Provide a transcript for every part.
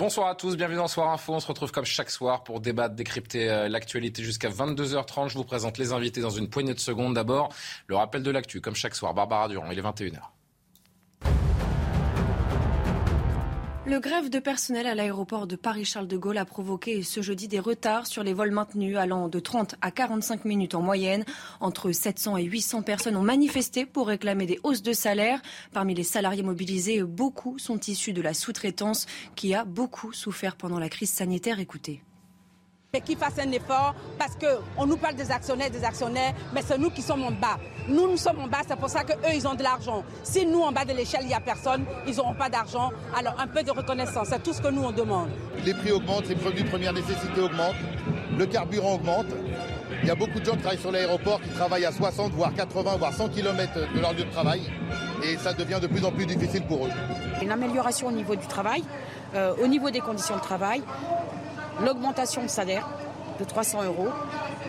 Bonsoir à tous, bienvenue dans Soir Info. On se retrouve comme chaque soir pour débattre, décrypter euh, l'actualité jusqu'à 22h30. Je vous présente les invités dans une poignée de secondes. D'abord, le rappel de l'actu, comme chaque soir. Barbara Durand, il est 21h. Le grève de personnel à l'aéroport de Paris-Charles de Gaulle a provoqué ce jeudi des retards sur les vols maintenus allant de 30 à 45 minutes en moyenne. Entre 700 et 800 personnes ont manifesté pour réclamer des hausses de salaire. Parmi les salariés mobilisés, beaucoup sont issus de la sous-traitance qui a beaucoup souffert pendant la crise sanitaire. Écoutez mais qu'ils fassent un effort parce qu'on nous parle des actionnaires, des actionnaires, mais c'est nous qui sommes en bas. Nous, nous sommes en bas, c'est pour ça qu'eux, ils ont de l'argent. Si nous, en bas de l'échelle, il n'y a personne, ils n'auront pas d'argent. Alors, un peu de reconnaissance, c'est tout ce que nous, on demande. Les prix augmentent, les produits de première nécessité augmentent, le carburant augmente. Il y a beaucoup de gens qui travaillent sur l'aéroport, qui travaillent à 60, voire 80, voire 100 km de leur lieu de travail. Et ça devient de plus en plus difficile pour eux. Une amélioration au niveau du travail, euh, au niveau des conditions de travail, l'augmentation de salaire de 300 euros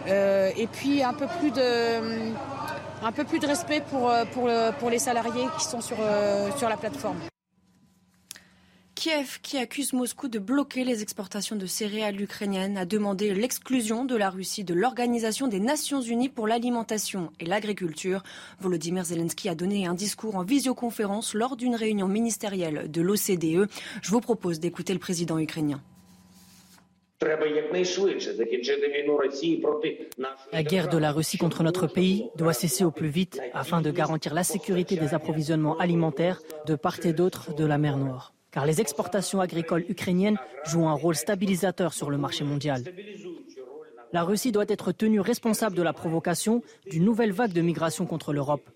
euh, et puis un peu plus de, de respect pour, euh, pour, les salariés qui sont euh, sur la plateforme. Kiev, qui accuse Moscou de bloquer les exportations de céréales ukrainiennes, a demandé l'exclusion de la Russie de l'Organisation des Nations Unies pour l'alimentation et l'agriculture. Volodymyr Zelensky a donné un discours en visioconférence lors d'une réunion ministérielle de l'OCDE. Je vous propose d'écouter le président ukrainien. La guerre de la Russie contre notre pays doit cesser au plus vite afin de garantir la sécurité des approvisionnements alimentaires de part et d'autre de la mer Noire. Car les exportations agricoles ukrainiennes jouent un rôle stabilisateur sur le marché mondial. La Russie doit être tenue responsable de la provocation d'une nouvelle vague de migration contre l'Europe,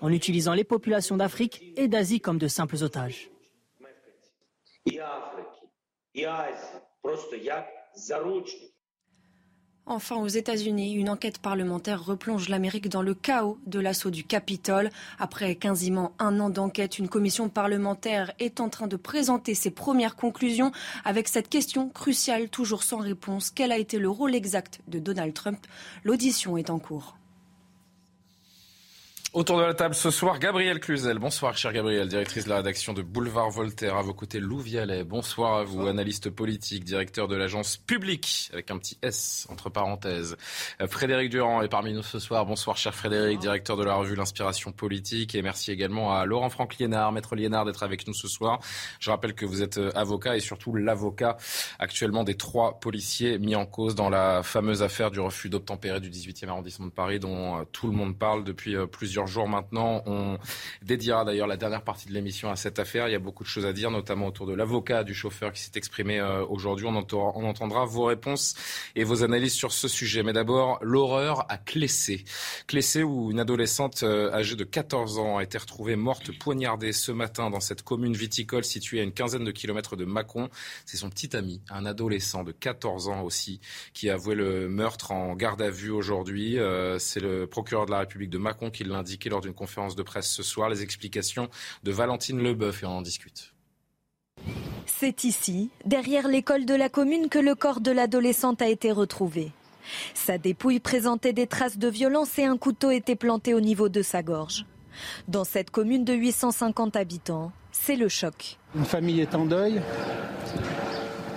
en utilisant les populations d'Afrique et d'Asie comme de simples otages. Enfin, aux États-Unis, une enquête parlementaire replonge l'Amérique dans le chaos de l'assaut du Capitole. Après quasiment un an d'enquête, une commission parlementaire est en train de présenter ses premières conclusions avec cette question cruciale, toujours sans réponse. Quel a été le rôle exact de Donald Trump? L'audition est en cours. Autour de la table ce soir, Gabriel Cluzel. Bonsoir, cher Gabriel, directrice de la rédaction de Boulevard Voltaire. À vos côtés, Lou Vialet. Bonsoir à vous, analyste politique, directeur de l'agence publique, avec un petit S entre parenthèses. Euh, Frédéric Durand est parmi nous ce soir. Bonsoir, cher Frédéric, directeur de la revue L'Inspiration politique. Et merci également à Laurent Franck Liénard, maître Liénard, d'être avec nous ce soir. Je rappelle que vous êtes euh, avocat et surtout l'avocat actuellement des trois policiers mis en cause dans la fameuse affaire du refus d'obtempérer du 18e arrondissement de Paris, dont euh, tout le monde parle depuis plusieurs jours maintenant. On dédiera d'ailleurs la dernière partie de l'émission à cette affaire. Il y a beaucoup de choses à dire, notamment autour de l'avocat du chauffeur qui s'est exprimé euh, aujourd'hui. On, on, entendra vos réponses et vos analyses sur ce sujet. Mais d'abord, l'horreur à Clessé. Clessé, où une adolescente euh, âgée de 14 ans a été retrouvée morte poignardée ce matin dans cette commune viticole située à une quinzaine de kilomètres de Mâcon. C'est son petit ami, un adolescent de 14 ans aussi, qui a avoué le meurtre en garde à vue aujourd'hui. Euh, c'est le procureur de la République de Mâcon qui l'indique lors d'une conférence de presse ce soir. Les explications de Valentine Leboeuf et on en discute. C'est ici, derrière l'école de la commune, que le corps de l'adolescente a été retrouvé. Sa dépouille présentait des traces de violence et un couteau était planté au niveau de sa gorge. Dans cette commune de 850 habitants, c'est le choc. Une famille est en deuil.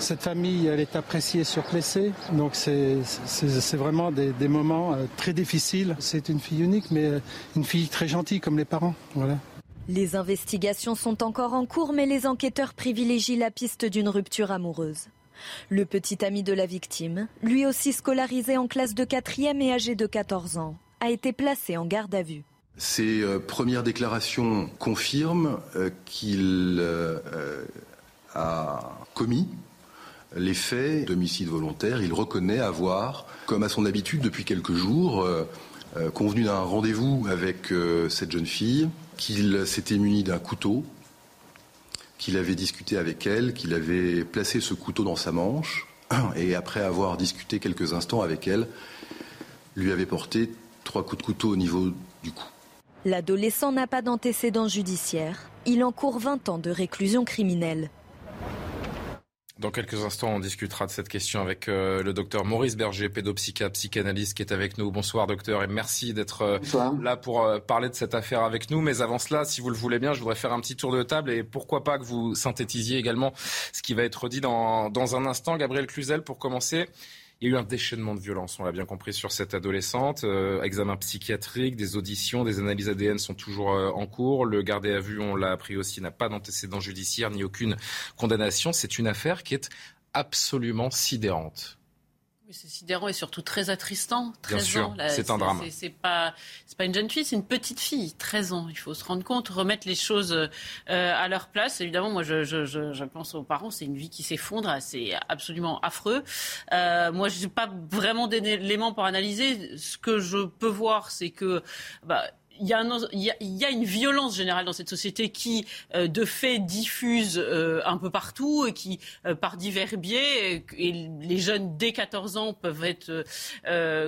Cette famille, elle est appréciée sur Plessé, donc c'est vraiment des, moments euh, très difficiles. C'est une fille unique, mais euh, une fille très gentille comme les parents. Voilà. Les investigations sont encore en cours, mais les enquêteurs privilégient la piste d'une rupture amoureuse. Le petit ami de la victime, lui aussi scolarisé en classe de quatrième et âgé de 14 ans, a été placé en garde à vue. Ces euh, premières déclarations confirment qu'il a commis les faits d'homicide volontaire, il reconnaît avoir, comme à son habitude depuis quelques jours, euh, euh, convenu d'un rendez-vous avec euh, cette jeune fille qu'il s'était muni d'un couteau, qu'il avait discuté avec elle, qu'il avait placé ce couteau dans sa manche, et après avoir discuté quelques instants avec elle, lui avait porté trois coups de couteau au niveau du cou. L'adolescent n'a pas d'antécédent judiciaire. Il encourt 20 ans de réclusion criminelle. Dans quelques instants, on discutera de cette question avec euh, le docteur Maurice Berger, pédopsychiatre, psychanalyste qui est avec nous. Bonsoir docteur et merci d'être euh, là pour euh, parler de cette affaire avec nous. Mais avant cela, si vous le voulez bien, je voudrais faire un petit tour de table et pourquoi pas que vous synthétisiez également ce qui va être dit dans, dans un instant. Gabriel Cluzel, pour commencer. Il y a eu un déchaînement de violence, on l'a bien compris, sur cette adolescente. Euh, examen psychiatrique, des auditions, des analyses ADN sont toujours euh, en cours. Le gardé à vue, on l'a appris aussi, n'a pas d'antécédent judiciaire ni aucune condamnation. C'est une affaire qui est absolument sidérante c'est sidérant et surtout très attristant. 13 Bien ans. C'est un drame. C'est pas, pas une jeune fille, c'est une petite fille. 13 ans. Il faut se rendre compte, remettre les choses euh, à leur place. Évidemment, moi, je, je, je, pense aux parents. C'est une vie qui s'effondre. C'est absolument affreux. Euh, moi, je n'ai pas vraiment d'éléments pour analyser. Ce que je peux voir, c'est que. Bah, il y, a il, y a, une violence générale dans cette société qui, euh, de fait, diffuse euh, un peu partout et qui, euh, par divers biais, et, les jeunes dès 14 ans peuvent être,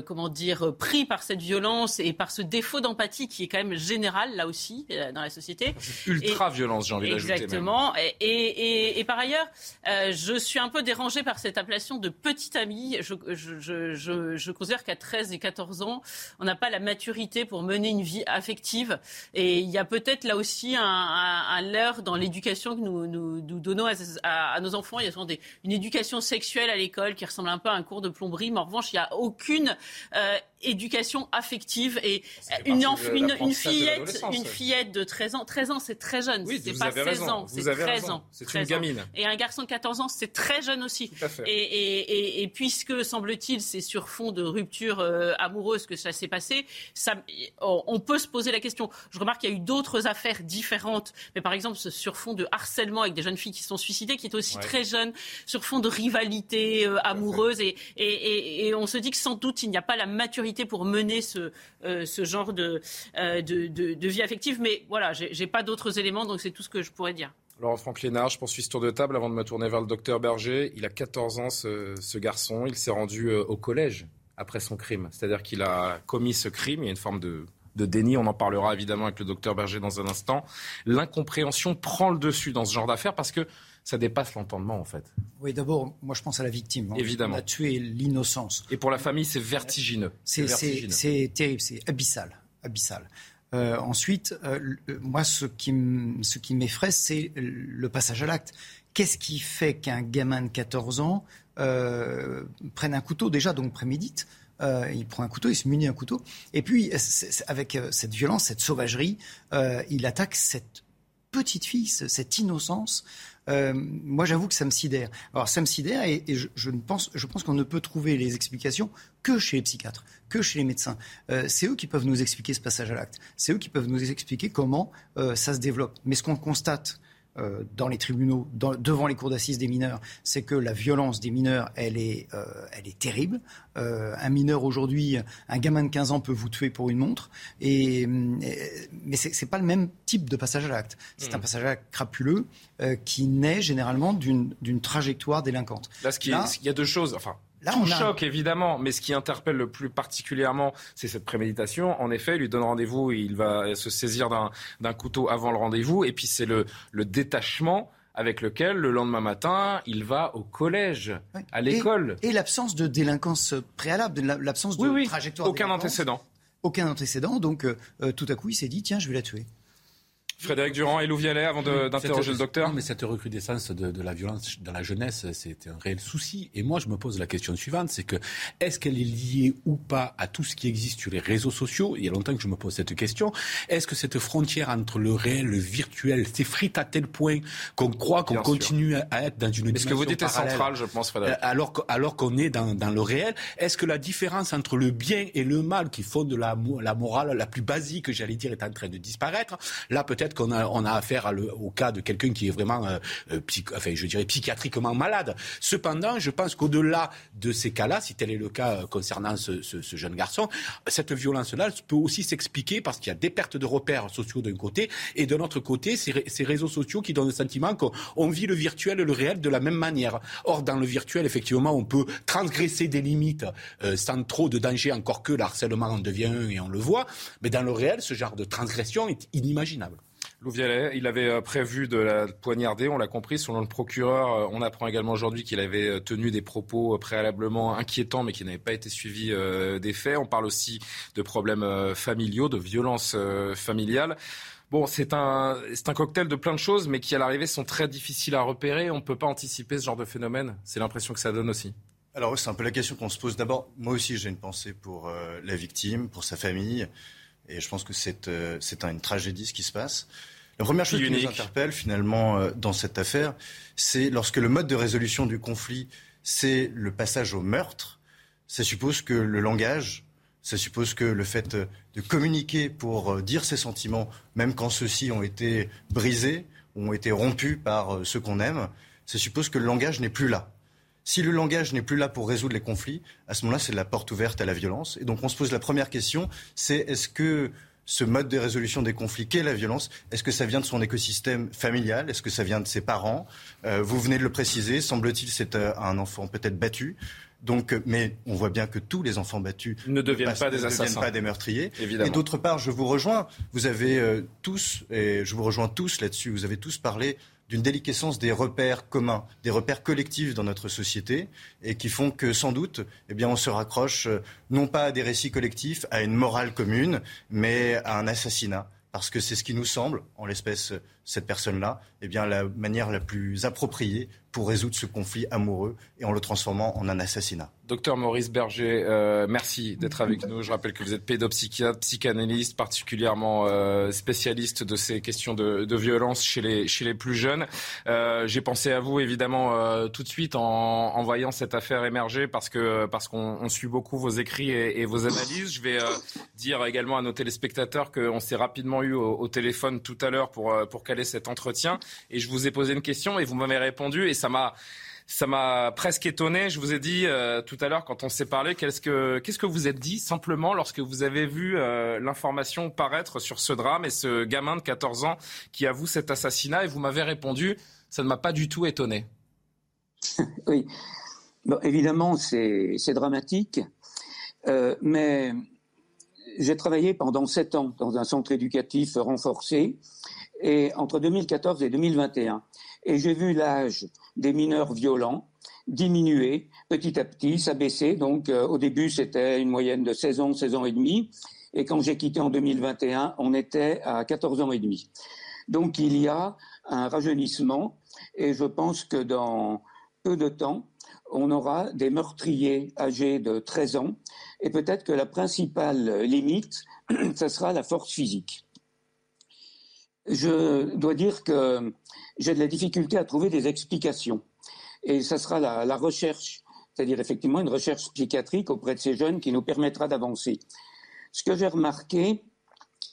comment dire, pris par cette violence et par ce défaut d'empathie qui est quand même général là aussi dans la société. Ultra violence, j'ai envie d'ajouter. Exactement. Et, et, et, par ailleurs, je suis un peu dérangée par cette appellation de petite amie. Je, je, je, je considère qu'à 13 et 14 ans, on n'a pas la maturité pour mener une vie affective. Et il y a peut-être là aussi un, un, leurre dans l'éducation que nous, nous, donnons à, nos enfants. Il y a souvent des, une éducation sexuelle à l'école qui ressemble un peu à un cours de plomberie, mais en revanche, il n'y a aucune euh, éducation affective. Et une, une, une, fillette, une fillette de 13 ans, 13 ans, c'est très jeune. Oui, c'est pas 16 ans, c'est 13 ans. C'est une gamine. Et un garçon de 14 ans, c'est très jeune aussi. Et, et, et, puisque, semble-t-il, c'est sur fond de rupture euh, amoureuse que ça s'est passé, ça, on peut se poser la question. Je remarque qu'il y a eu d'autres affaires différentes, mais par exemple sur fond de harcèlement avec des jeunes filles qui sont suicidées, qui étaient aussi très jeunes, sur fond de rivalité euh, amoureuse, et, et, et, on se dit que sans doute il n'y a pas la maturité pour mener ce, euh, ce genre de, euh, de, de, vie affective. Mais voilà, j'ai pas d'autres éléments, donc c'est tout ce que je pourrais dire. Laurent Franck Lénard, je poursuis ce tour de table avant de me tourner vers le docteur Berger. Il a 14 ans, ce, ce garçon. Il s'est rendu au collège après son crime. C'est-à-dire qu'il a commis ce crime. Il y a une forme de de déni. On en parlera évidemment avec le docteur Berger dans un instant. L'incompréhension prend le dessus dans ce genre d'affaires parce que ça dépasse l'entendement en fait. Oui, d'abord, moi je pense à la victime. Évidemment. On a tué l'innocence. Et pour la famille, c'est vertigineux. C'est terrible, c'est abyssal. abyssal. Euh, ensuite, euh, moi, ce qui m'effraie, c'est le passage à l'acte. Qu'est-ce qui fait qu'un gamin de 14 ans euh, prenne un couteau? Déjà, donc prémédite euh, il prend un couteau, il se munit un couteau. Et puis, avec euh, cette violence, cette sauvagerie, euh, il attaque cette petite fille, cette innocence. Moi, j'avoue que ça me sidère. Alors, ça me sidère et, je, pense, je pense qu'on ne peut trouver les explications que chez les psychiatres, que chez les médecins. c'est eux qui peuvent nous expliquer ce passage à l'acte. C'est eux qui peuvent nous expliquer comment ça se développe. Mais ce qu'on constate euh, dans les tribunaux, devant les cours d'assises des mineurs, c'est que la violence des mineurs, elle est, euh, elle est terrible. Euh, un mineur aujourd'hui, un gamin de 15 ans peut vous tuer pour une montre, et, mais c'est, n'est pas le même type de passage à l'acte. C'est un mmh. passage à l'acte crapuleux qui naît généralement d'une, trajectoire délinquante. Là, ce qui il y a deux choses. Enfin, tout choc, évidemment, mais ce qui interpelle le plus particulièrement, c'est cette préméditation. En effet, il lui donne rendez-vous, il va se saisir d'un couteau avant le rendez-vous, et puis c'est le, détachement avec lequel, le lendemain matin, il va au collège, à l'école. Et, l'absence de délinquance préalable, l'absence de oui, trajectoire. Aucun antécédent. Aucun antécédent, donc euh, euh, tout à coup, il s'est dit, tiens, je vais la tuer. Frédéric Durand et Lou Vialet, avant d'interroger le docteur. mais cette recrudescence de, de, la violence dans la jeunesse, c'est un réel souci. Et moi, je me pose la question suivante, c'est que est-ce qu'elle est liée ou pas à tout ce qui existe sur les réseaux sociaux? Il y a longtemps que je me pose cette question. Est-ce que cette frontière entre le réel, le virtuel, s'effrite à tel point qu'on croit qu'on continue à être dans une dimension Ce que vous dites est central, je pense, Frédéric. Euh, alors, alors qu'on est dans, dans, le réel, est-ce que la différence entre le bien et le mal, qui font de la, la morale la plus basique, j'allais dire, est en train de disparaître? Là, peut-être qu'on a, affaire au cas de quelqu'un qui est vraiment, euh, euh enfin, je dirais, psychiatriquement malade. Cependant, je pense qu'au-delà de ces cas-là, si tel est le cas euh, concernant ce, jeune garçon, cette violence-là peut aussi s'expliquer parce qu'il y a des pertes de repères sociaux d'un côté et de l'autre côté, ces, ces, réseaux sociaux qui donnent le sentiment qu'on vit le virtuel et le réel de la même manière. Or, dans le virtuel, effectivement, on peut transgresser des limites sans trop de danger, encore que l'harcèlement en devient un et on le voit. Mais dans le réel, ce genre de transgression est inimaginable. Louvialet, il avait euh, prévu de la poignarder, on l'a compris, selon le procureur. Euh, on apprend également aujourd'hui qu'il avait euh, tenu des propos préalablement inquiétants, mais qui n'avaient pas été suivis des faits. On parle aussi de problèmes familiaux, de violences familiales. Bon, c'est un, cocktail de plein de choses, mais qui à l'arrivée sont très difficiles à repérer. On ne peut pas anticiper ce genre de phénomène. C'est l'impression que ça donne aussi. Alors c'est un peu la question qu'on se pose. D'abord, moi aussi j'ai une pensée pour la victime, pour sa famille. Et je pense que c'est une tragédie ce qui se passe. La première chose qui nous interpelle finalement euh, dans cette affaire, c'est lorsque le mode de résolution du conflit, c'est le passage au meurtre, ça suppose que le langage, ça suppose que le fait de communiquer pour euh, dire ses sentiments, même quand ceux-ci ont été brisés, ont été rompus par ceux qu'on aime, ça suppose que le langage n'est plus là. Si le langage n'est plus là pour résoudre les conflits, à ce moment-là, c'est la porte ouverte à la violence. Et donc on se pose la première question, c'est est-ce que ce mode de résolution des conflits qu'est la violence, est-ce que ça vient de son écosystème familial? Est-ce que ça vient de ses parents? Euh, Vous venez de le préciser, semble-t-il c'est euh, un enfant peut-être battu. Donc, euh, mais on voit bien que tous les enfants battus ne deviennent pas des assassins, deviennent pas des meurtriers. Et d'autre part, je vous rejoins. Vous avez tous, et je vous rejoins tous là-dessus. Vous avez tous parlé d'une déliquescence des repères communs, des repères collectifs dans notre société, et qui font que sans doute, eh bien, on se raccroche euh, non pas à des récits collectifs, à une morale commune, mais à un assassinat, parce que c'est ce qui nous semble, en l'espèce cette personne-là, eh bien, la manière la plus appropriée pour résoudre ce conflit amoureux et en le transformant en un assassinat. Docteur Maurice Berger, euh, merci d'être avec nous. Je rappelle que vous êtes pédopsychiatre, psychanalyste, particulièrement euh, spécialiste de ces questions de, violence chez les, plus jeunes. Euh, J'ai pensé à vous évidemment tout de suite en, voyant cette affaire émerger parce qu'on suit beaucoup vos écrits et, vos analyses. Je vais dire également à nos téléspectateurs qu'on s'est rapidement eu au, au téléphone tout à l'heure pour pour cet entretien et je vous ai posé une question et vous m'avez répondu et ça m'a ça m'a presque étonné. Je vous ai dit euh, tout à l'heure quand on s'est parlé, qu'est-ce que qu'est-ce que vous êtes dit simplement lorsque vous avez vu euh, l'information paraître sur ce drame et ce gamin de 14 ans qui avoue cet assassinat et vous m'avez répondu, ça ne m'a pas du tout étonné. oui, évidemment c'est dramatique, euh, mais j'ai travaillé pendant sept ans dans un centre éducatif renforcé et entre 2014 et 2021. Et j'ai vu l'âge des mineurs violents diminuer petit à petit, s'abaisser. Donc euh, au début, c'était une moyenne de 16 ans, 16 ans et demi. Et quand j'ai quitté en 2021, on était à 14 ans et demi. Donc il y a un rajeunissement et je pense que dans peu de temps, on aura des meurtriers âgés de 13 ans et peut-être que la principale limite, ce sera la force physique je dois dire que j'ai de la difficulté à trouver des explications. Et ça sera la, la recherche, c'est-à-dire effectivement une recherche psychiatrique auprès de ces jeunes qui nous permettra d'avancer. Ce que j'ai remarqué,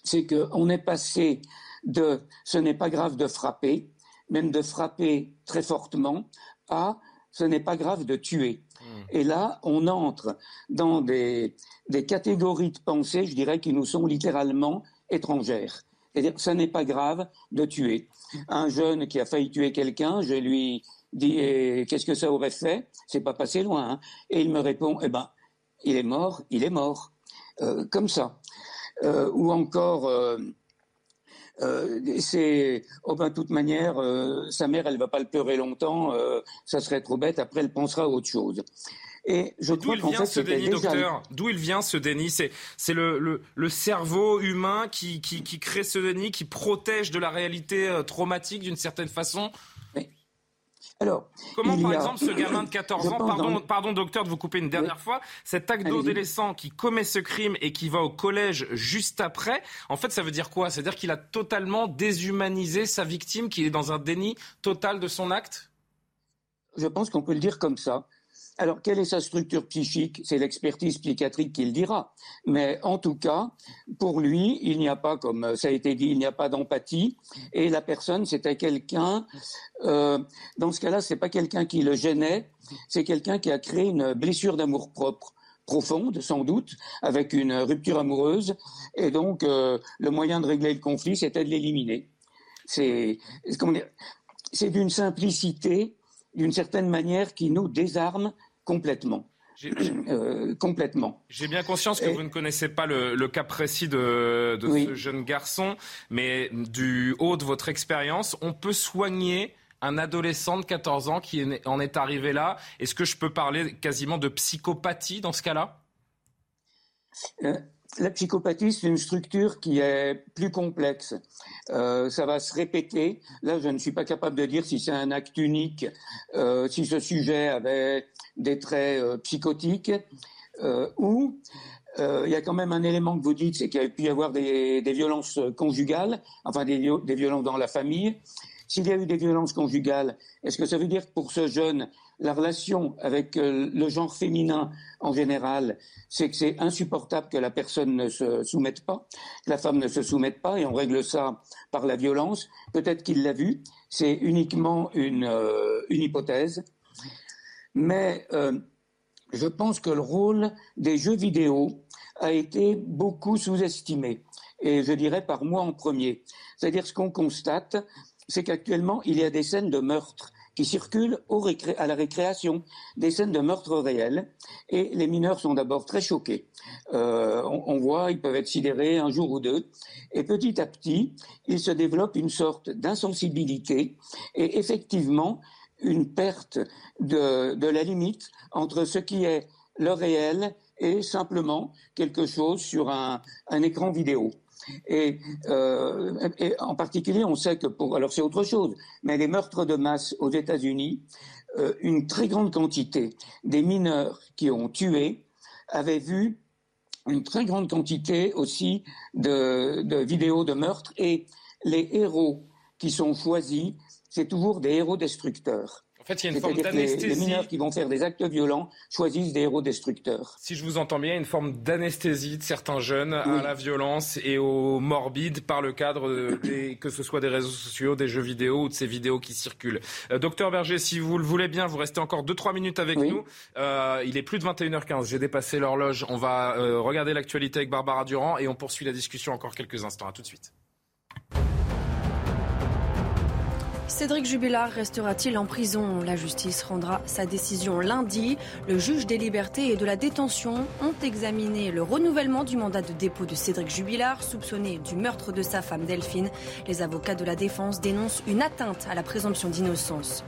c'est qu'on est passé de ce n'est pas grave de frapper, même de frapper très fortement, à ce n'est pas grave de tuer. Mmh. Et là, on entre dans des, des catégories de pensée, je dirais, qui nous sont littéralement étrangères. C'est-à-dire que ce n'est pas grave de tuer. Un jeune qui a failli tuer quelqu'un, je lui dis eh, qu'est-ce que ça aurait fait? C'est pas passé loin. Hein. Et il me répond eh ben, il est mort, il est mort. Euh, comme ça. Euh, ou encore, euh, c'est oh ben, de toute manière, sa mère, elle va pas le pleurer longtemps, ça serait trop bête, après elle pensera à autre chose. Et je D'où il vient ce déni, docteur D'où il vient ce déni? C'est, c'est le, le, le, cerveau humain qui, qui, qui, crée ce déni, qui protège de la réalité euh, traumatique d'une certaine façon? Alors, Comment, par exemple, ce gamin de 14 ans, pardon, pardon, docteur, de vous couper une dernière fois, cet acte d'adolescent qui commet ce crime et qui va au collège juste après, en fait, ça veut dire quoi? C'est-à-dire qu'il a totalement déshumanisé sa victime, qu'il est dans un déni total de son acte? Je pense qu'on peut le dire comme ça. Alors, quelle est sa structure psychique? C'est l'expertise psychiatrique qui le dira. Mais en tout cas, pour lui, il n'y a pas, comme ça a été dit, il n'y a pas d'empathie. Et la personne, c'était quelqu'un. Euh, dans ce cas-là, c'est pas quelqu'un qui le gênait, c'est quelqu'un qui a créé une blessure d'amour propre profonde, sans doute, avec une rupture amoureuse. Et donc, euh, le moyen de régler le conflit, c'était de l'éliminer. C'est c'est d'une simplicité, d'une certaine manière, qui nous désarme complètement. Euh, complètement. J'ai bien conscience que vous ne connaissez pas le, cas précis de, ce jeune garçon, mais du haut de votre expérience, on peut soigner un adolescent de 14 ans qui en est arrivé là. Est-ce que je peux parler quasiment de psychopathie dans ce cas-là? Euh, la psychopathie, c'est une structure qui est plus complexe. Euh, ça va se répéter. Là, je ne suis pas capable de dire si c'est un acte unique, euh, si ce sujet avait des traits euh, psychotiques, ou il y a quand même un élément que vous dites, c'est qu'il y a pu y avoir des, violences conjugales, enfin des, des violences dans la famille. S'il y a eu des violences conjugales, est-ce que ça veut dire que pour ce jeune, la relation avec euh, le genre féminin en général, c'est que c'est insupportable que la personne ne se soumette pas, que la femme ne se soumette pas, et on règle ça par la violence. Peut-être qu'il l'a vu, c'est uniquement une, euh, hypothèse. Mais euh, je pense que le rôle des jeux vidéo a été beaucoup sous-estimé, et je dirais par moi en premier. C'est-à-dire ce qu'on constate, c'est qu'actuellement, il y a des scènes de meurtre qui circulent à la récréation, des scènes de meurtre réels, et les mineurs sont d'abord très choqués. Euh, on, voit, ils peuvent être sidérés un jour ou deux, et petit à petit, il se développe une sorte d'insensibilité, et effectivement, une perte de, la limite entre ce qui est le réel et simplement quelque chose sur un écran vidéo. Euh, et, en particulier, on sait que pour, alors c'est autre chose, mais les meurtres de masse aux États-Unis, euh, une très grande quantité des mineurs qui ont tué avaient vu une très grande quantité aussi de, de vidéos de meurtres et les héros qui sont choisis, c'est toujours des héros destructeurs. En fait, il y a une forme d'anesthésie. Les, mineurs qui vont faire des actes violents choisissent des héros destructeurs. Si je vous entends bien, il y a une forme d'anesthésie de certains jeunes à la violence et au morbide par le cadre des, que ce soit des réseaux sociaux, des jeux vidéo ou de ces vidéos qui circulent. Euh, docteur Berger, si vous le voulez bien, vous restez encore 2-3 minutes avec nous. Euh, il est plus de 21h15, j'ai dépassé l'horloge. On va euh, regarder l'actualité avec Barbara Durand et on poursuit la discussion encore quelques instants. À tout de suite. Cédric Jubilard restera-t-il en prison? La justice rendra sa décision lundi. Le juge des libertés et de la détention ont examiné le renouvellement du mandat de dépôt de Cédric Jubilard, soupçonné du meurtre de sa femme Delphine. Les avocats de la défense dénoncent une atteinte à la présomption d'innocence.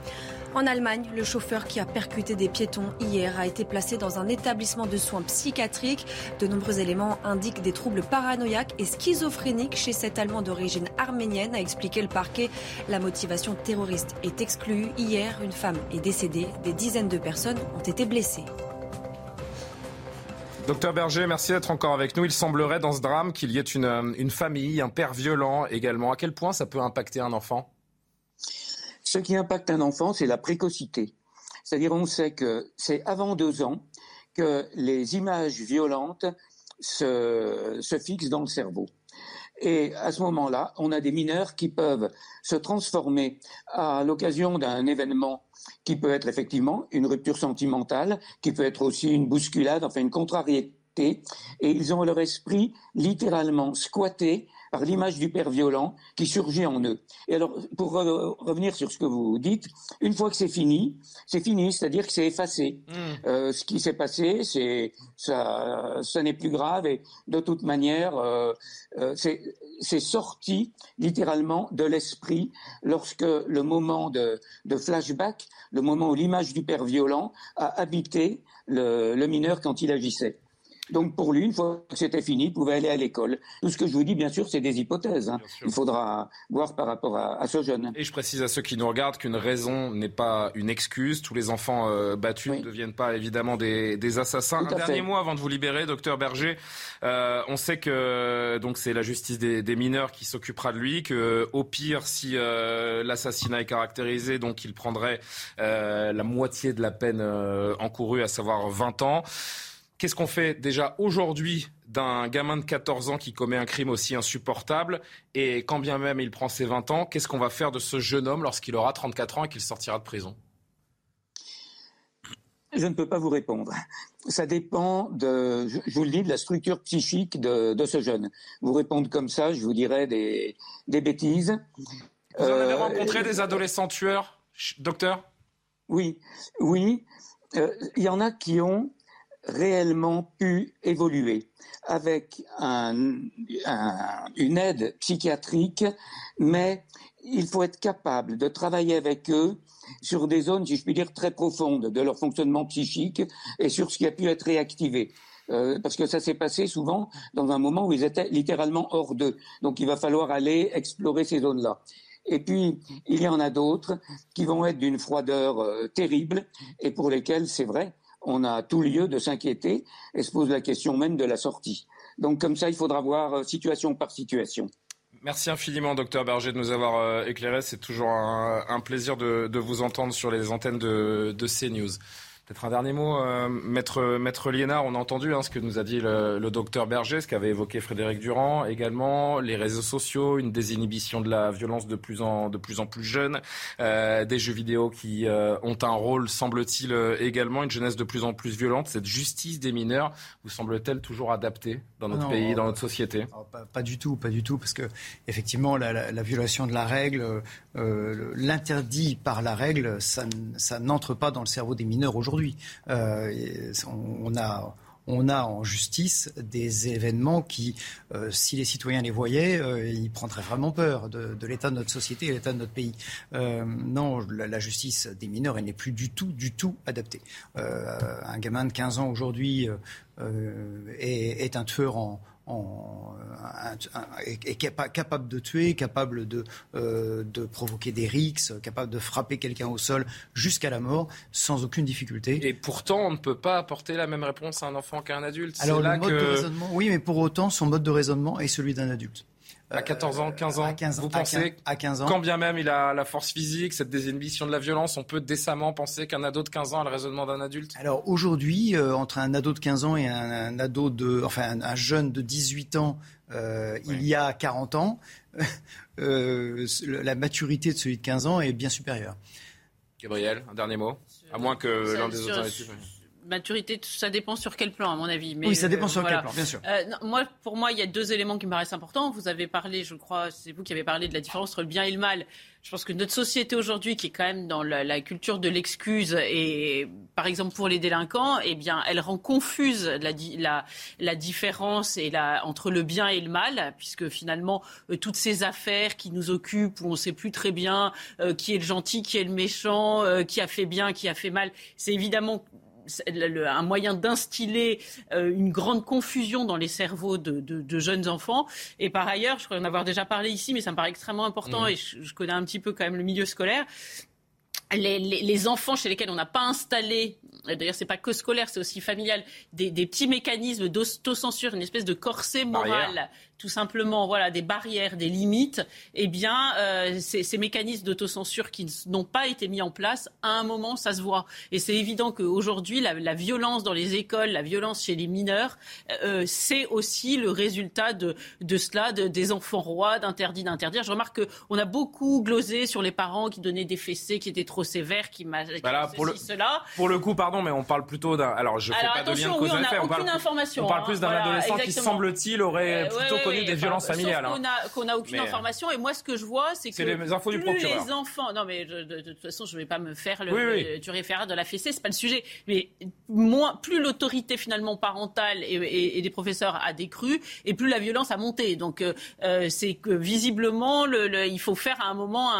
En Allemagne, le chauffeur qui a percuté des piétons hier a été placé dans un établissement de soins psychiatriques. De nombreux éléments indiquent des troubles paranoïaques et schizophréniques chez cet Allemand d'origine arménienne, a expliqué le parquet. La motivation terroriste est exclue. Hier, une femme est décédée. Des dizaines de personnes ont été blessées. Docteur Berger, merci d'être encore avec nous. Il semblerait dans ce drame qu'il y ait une, famille, un père violent également. À quel point ça peut impacter un enfant? Ce qui impacte un enfant, c'est la précocité. C'est-à-dire, on sait que c'est avant deux ans que les images violentes se, se fixent dans le cerveau. Et à ce moment-là, on a des mineurs qui peuvent se transformer à l'occasion d'un événement qui peut être effectivement une rupture sentimentale, qui peut être aussi une bousculade, enfin une contrariété, et ils ont leur esprit littéralement squatté par l'image du père violent qui surgit en eux. Et alors, pour revenir sur ce que vous dites, une fois que c'est fini, c'est fini, c'est-à-dire que c'est effacé. Hmm. Euh, ce qui s'est passé, c'est ça, ça n'est plus grave et de toute manière, euh, euh, c'est sorti littéralement de l'esprit lorsque le moment de, de, flashback, le moment où l'image du père violent a habité le, le mineur quand il agissait. Donc pour lui, une fois que c'était fini, il pouvait aller à l'école. Tout ce que je vous dis, bien sûr, c'est des hypothèses. Hein. Il faudra voir par rapport à, ce jeune. Et je précise à ceux qui nous regardent qu'une raison n'est pas une excuse. Tous les enfants euh, battus ne deviennent pas évidemment des, assassins. Un dernier mot avant de vous libérer, docteur Berger. Euh, on sait que donc c'est la justice des, mineurs qui s'occupera de lui. Que au pire, si euh, l'assassinat est caractérisé, donc il prendrait la moitié de la peine encourue, à savoir 20 ans. Qu'est-ce qu'on fait déjà aujourd'hui d'un gamin de 14 ans qui commet un crime aussi insupportable Et quand bien même il prend ses 20 ans, qu'est-ce qu'on va faire de ce jeune homme lorsqu'il aura 34 ans et qu'il sortira de prison? Je ne peux pas vous répondre. Ça dépend de, je vous le dis, de la structure psychique de, ce jeune. Vous répondre comme ça, je vous dirais des, bêtises. Vous en avez euh, rencontré des adolescents tueurs, docteur? Oui, oui. Euh, il y en a qui ont réellement pu évoluer avec une aide psychiatrique, mais il faut être capable de travailler avec eux sur des zones, si je puis dire, très profondes de leur fonctionnement psychique et sur ce qui a pu être réactivé. Euh, parce que ça s'est passé souvent dans un moment où ils étaient littéralement hors d'eux. Donc il va falloir aller explorer ces zones-là. Et puis, il y en a d'autres qui vont être d'une froideur euh, terrible et pour lesquelles, c'est vrai, on a tout lieu de s'inquiéter et se pose la question même de la sortie. Donc comme ça, il faudra voir euh, situation par situation. Merci infiniment, docteur Berger, de nous avoir euh, éclairé. C'est toujours un, plaisir de, vous entendre sur les antennes de, de CNews. Peut-être un dernier mot, euh, maître, maître Liénard, on a entendu hein, ce que nous a dit le, docteur Berger, ce qu'avait évoqué Frédéric Durand, également les réseaux sociaux, une désinhibition de la violence de plus en, de plus, en plus jeune, euh, des jeux vidéo qui euh, ont un rôle, semble-t-il, également, une jeunesse de plus en plus violente. Cette justice des mineurs vous semble-t-elle toujours adaptée dans notre pays, dans notre société? Pas, du tout, pas du tout, parce que effectivement, la, la violation de la règle, l'interdit par la règle, ça, ça n'entre pas dans le cerveau des mineurs aujourd'hui aujourd'hui. Euh, on a en justice des événements qui, euh, si les citoyens les voyaient, euh, ils prendraient vraiment peur de, l'état de notre société et de l'état de notre pays. non, la, justice des mineurs, n'est plus du tout, du tout adaptée. un gamin de 15 ans aujourd'hui est, un tueur en, en, est capable de tuer, capable de, euh, de provoquer des rixes, capable de frapper quelqu'un au sol jusqu'à la mort sans aucune difficulté. Et pourtant, on ne peut pas apporter la même réponse à un enfant qu'à un adulte. Alors, le mode de raisonnement, oui, mais pour autant, son mode de raisonnement est celui d'un adulte à 14 ans, 15 ans, vous pensez, à 15 ans, quand bien même il a la force physique, cette désinhibition de la violence, on peut décemment penser qu'un ado de 15 ans a le raisonnement d'un adulte? Alors aujourd'hui, euh, entre un ado de 15 ans et un, ado de, enfin un, jeune de 18 ans, euh, il y a 40 ans, euh, la maturité de celui de 15 ans est bien supérieure. Gabriel, un dernier mot? À moins que l'un des autres maturité, ça dépend sur quel plan, à mon avis. Mais oui, ça dépend sur quel plan, bien sûr. Euh, moi, pour moi, il y a deux éléments qui me paraissent importants. Vous avez parlé, je crois, c'est vous qui avez parlé de la différence entre le bien et le mal. Je pense que notre société aujourd'hui, qui est quand même dans la, culture de l'excuse, et par exemple pour les délinquants, eh bien, elle rend confuse la, la, la différence et la, entre le bien et le mal, puisque finalement, euh, toutes ces affaires qui nous occupent, où on ne sait plus très bien euh, qui est le gentil, qui est le méchant, qui a fait bien, qui a fait mal, c'est évidemment un moyen d'instiller euh, une grande confusion dans les cerveaux de, jeunes enfants. Et par ailleurs, je crois en avoir déjà parlé ici, mais ça me paraît extrêmement important mmh. et je, connais un petit peu quand même le milieu scolaire. Les, enfants chez lesquels on n'a pas installé, d'ailleurs c'est pas que scolaire, c'est aussi familial, des, petits mécanismes d'autocensure, une espèce de corset moral tout simplement voilà, des barrières, des limites, eh bien, euh, ces, mécanismes d'autocensure qui n'ont pas été mis en place, à un moment, ça se voit. Et c'est évident qu'aujourd'hui, la, la, violence dans les écoles, la violence chez les mineurs, euh, c'est aussi le résultat de, de cela, de, des enfants rois, d'interdits, d'interdire. Je remarque qu'on a beaucoup glosé sur les parents qui donnaient des fessées qui étaient trop sévères, qui voilà, pour le, cela. Pour le coup, pardon, mais on parle plutôt d'un... Alors, je ne fais pas de lien de cause oui, on, on, parle, information, on parle plus d'un adolescent qui, semble-t-il, aurait euh, plutôt connu des violences familiales. Hein. qu'on n'a aucune euh, information. Et moi, ce que je vois, c'est que les infos du procureur. les enfants. Non, mais de, toute façon, je ne vais pas me faire le, tu réfères de la fessée, c'est pas le sujet. Mais moins, plus l'autorité finalement parentale et, des professeurs a décru, et plus la violence a monté. Donc, euh, euh, c'est que visiblement, le, il faut faire à un moment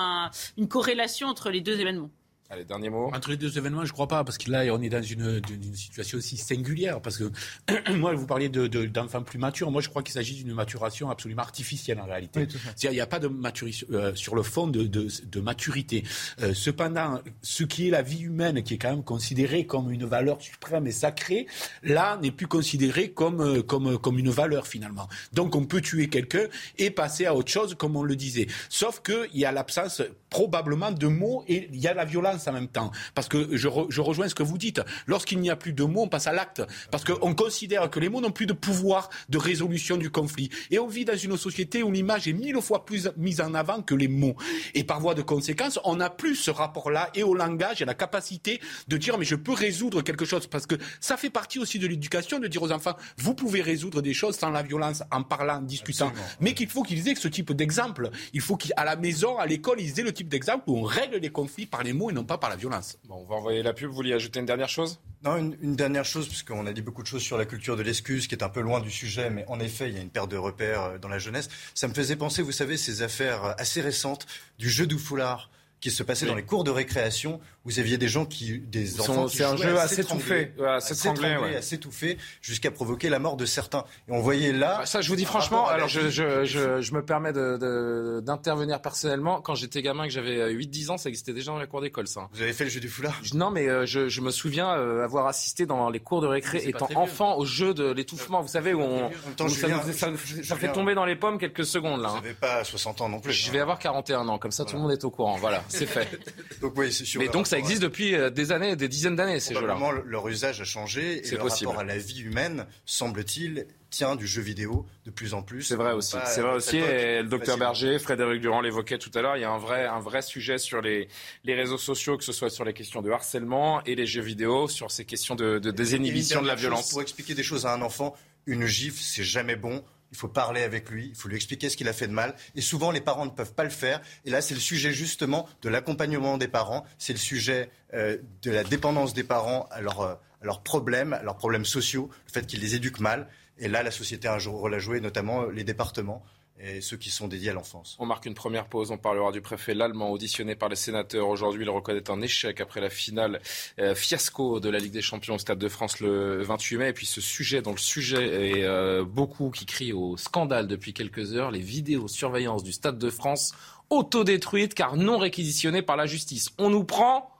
une corrélation entre les deux événements. Allez, dernier mot. Entre les deux événements, je ne crois pas, parce que là, on est dans une, situation aussi singulière. Parce que moi, vous parliez d'enfants de, plus matures. Moi, je crois qu'il s'agit d'une maturation absolument artificielle en réalité. il n'y a pas de maturité euh, sur le fond de, de maturité. Euh, cependant, ce qui est la vie humaine, qui est quand même considérée comme une valeur suprême et sacrée, là, n'est plus considérée comme, euh, comme, comme une valeur finalement. Donc, on peut tuer quelqu'un et passer à autre chose, comme on le disait. Sauf qu'il y a l'absence probablement de mots et il y a la violence en même temps. Parce que je, rejoins ce que vous dites. Lorsqu'il n'y a plus de mots, on passe à l'acte. Parce qu'on considère que les mots n'ont plus de pouvoir de résolution du conflit. Et on vit dans une société où l'image est mille fois plus mise en avant que les mots. Et par voie de conséquence, on n'a plus ce rapport-là et au langage et à la capacité de dire mais je peux résoudre quelque chose. Parce que ça fait partie aussi de l'éducation de dire aux enfants vous pouvez résoudre des choses sans la violence, en parlant, en discutant. Mais qu'il faut qu'ils aient ce type d'exemple. Il faut qu'à la maison, à l'école, ils aient le type d'exemple où on règle les conflits par les mots et non pas par la violence. Bon, on va envoyer la pub. Vous vouliez ajouter une dernière chose? Non, une, dernière chose, puisqu'on a dit beaucoup de choses sur la culture de l'excuse, qui est un peu loin du sujet, mais en effet, il y a une perte de repères euh, dans la jeunesse. Ça me faisait penser, vous savez, ces affaires euh, assez récentes du jeu du foulard qui se passait dans les cours de récréation vous aviez des gens qui, des enfants C'est un jeu assez étouffé, assez étouffé, jusqu'à provoquer la mort de certains. Et on voyait là. Bah, ça, je vous dis franchement. Alors, je, je, je, je, me permets d'intervenir personnellement. Quand j'étais gamin, que j'avais 8-10 ans, ça existait déjà dans les cours d'école, ça. Vous avez fait le jeu du foulard? Non, mais euh, je, je me souviens euh, avoir assisté dans les cours de récré, étant enfant, au jeu de l'étouffement. Vous savez où on, ça, fait tomber dans les pommes quelques secondes là. Vous n'avez pas 60 ans non plus. Je vais avoir 41 ans, comme ça tout le monde est au courant. Voilà, c'est fait. donc oui, c'est sûr. Mais donc ça existe depuis euh, des années, des dizaines d'années, ces jeux-là. leur usage a changé et le rapport à la vie humaine, semble-t-il, tient du jeu vidéo de plus en plus. C'est vrai aussi. C'est vrai aussi. Et le docteur Berger, Frédéric Durand l'évoquait tout à l'heure. Il y a un vrai, un vrai sujet sur les, les réseaux sociaux, que ce soit sur les questions de harcèlement et les jeux vidéo, sur ces questions de, de désinhibition de la violence. Pour expliquer des choses à un enfant, une gifle, c'est jamais bon il faut parler avec lui, il faut lui expliquer ce qu'il a fait de mal. Et souvent, les parents ne peuvent pas le faire. Et là, c'est le sujet justement de l'accompagnement des parents, c'est le sujet euh, de la dépendance des parents à, euh, à leurs problèmes, à leurs problèmes sociaux, le fait qu'ils les éduquent mal. Et là, la société a un rôle à jouer, notamment les départements et ceux qui sont dédiés à l'enfance. On marque une première pause. On parlera du préfet l'allemand auditionné par les sénateurs. Aujourd'hui, il reconnaît un échec après la finale euh, fiasco de la Ligue des Champions au Stade de France le 28 mai. Et puis ce sujet dont le sujet est euh, beaucoup qui crie au scandale depuis quelques heures, les vidéos surveillance du Stade de France autodétruites car non réquisitionnées par la justice. On nous prend...